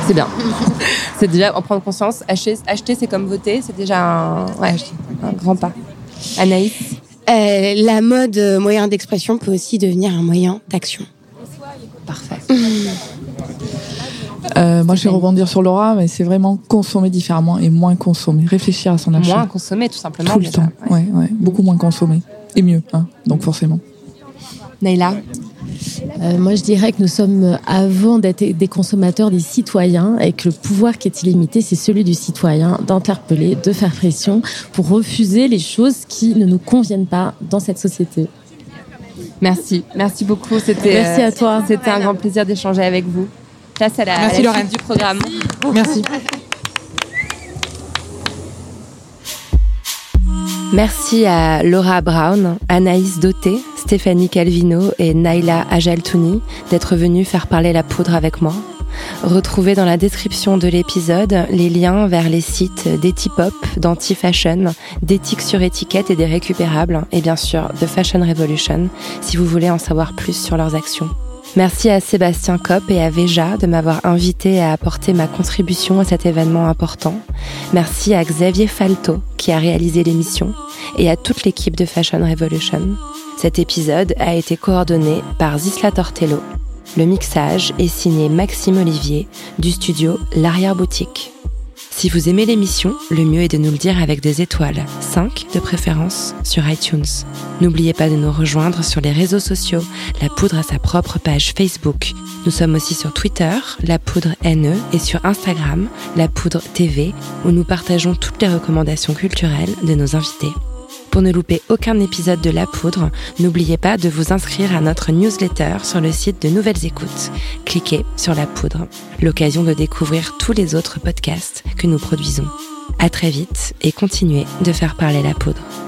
C'est bien. c'est déjà en prendre conscience. Acheter, acheter c'est comme voter. C'est déjà un, ouais, un grand pas. Anaïs Euh, la mode moyen d'expression peut aussi devenir un moyen d'action. Parfait. Euh, moi, je vais rebondir sur Laura, mais c'est vraiment consommer différemment et moins consommer. Réfléchir à son achat. Moins consommer, tout simplement. Tout le temps. Ouais, ouais. Beaucoup moins consommer. Et mieux, hein. Donc, forcément. Naïla Euh, moi, je dirais que nous sommes, euh, avant d'être des consommateurs, des citoyens, et que le pouvoir qui est illimité, c'est celui du citoyen d'interpeller, de faire pression pour refuser les choses qui ne nous conviennent pas dans cette société. Merci, merci beaucoup. C'était, Merci euh, à toi. C'était un grand plaisir d'échanger avec vous. Place à la, Merci, à la Lorraine. suite du programme. Merci. Merci à Laura Brown, Anaïs Doté, Stéphanie Calvino et Naila Ajaltouni d'être venus faire parler la poudre avec moi. Retrouvez dans la description de l'épisode les liens vers les sites d'Etipop, d'Anti-Fashion, d'éthique sur étiquette et des récupérables, et bien sûr de Fashion Revolution, si vous voulez en savoir plus sur leurs actions. Merci à Sébastien Kopp et à Veja de m'avoir invité à apporter ma contribution à cet événement important. Merci à Xavier Falto qui a réalisé l'émission et à toute l'équipe de Fashion Revolution. Cet épisode a été coordonné par Zisla Tortello. Le mixage est signé Maxime Olivier du studio L'Arrière-Boutique. Si vous aimez l'émission, le mieux est de nous le dire avec des étoiles, 5 de préférence, sur iTunes. N'oubliez pas de nous rejoindre sur les réseaux sociaux. La Poudre a sa propre page Facebook. Nous sommes aussi sur Twitter, La Poudre NE, et sur Instagram, La Poudre TV, où nous partageons toutes les recommandations culturelles de nos invités. Pour ne louper aucun épisode de La Poudre, n'oubliez pas de vous inscrire à notre newsletter sur le site de Nouvelles Écoutes. Cliquez sur La Poudre, l'occasion de découvrir tous les autres podcasts que nous produisons. À très vite et continuez de faire parler la poudre.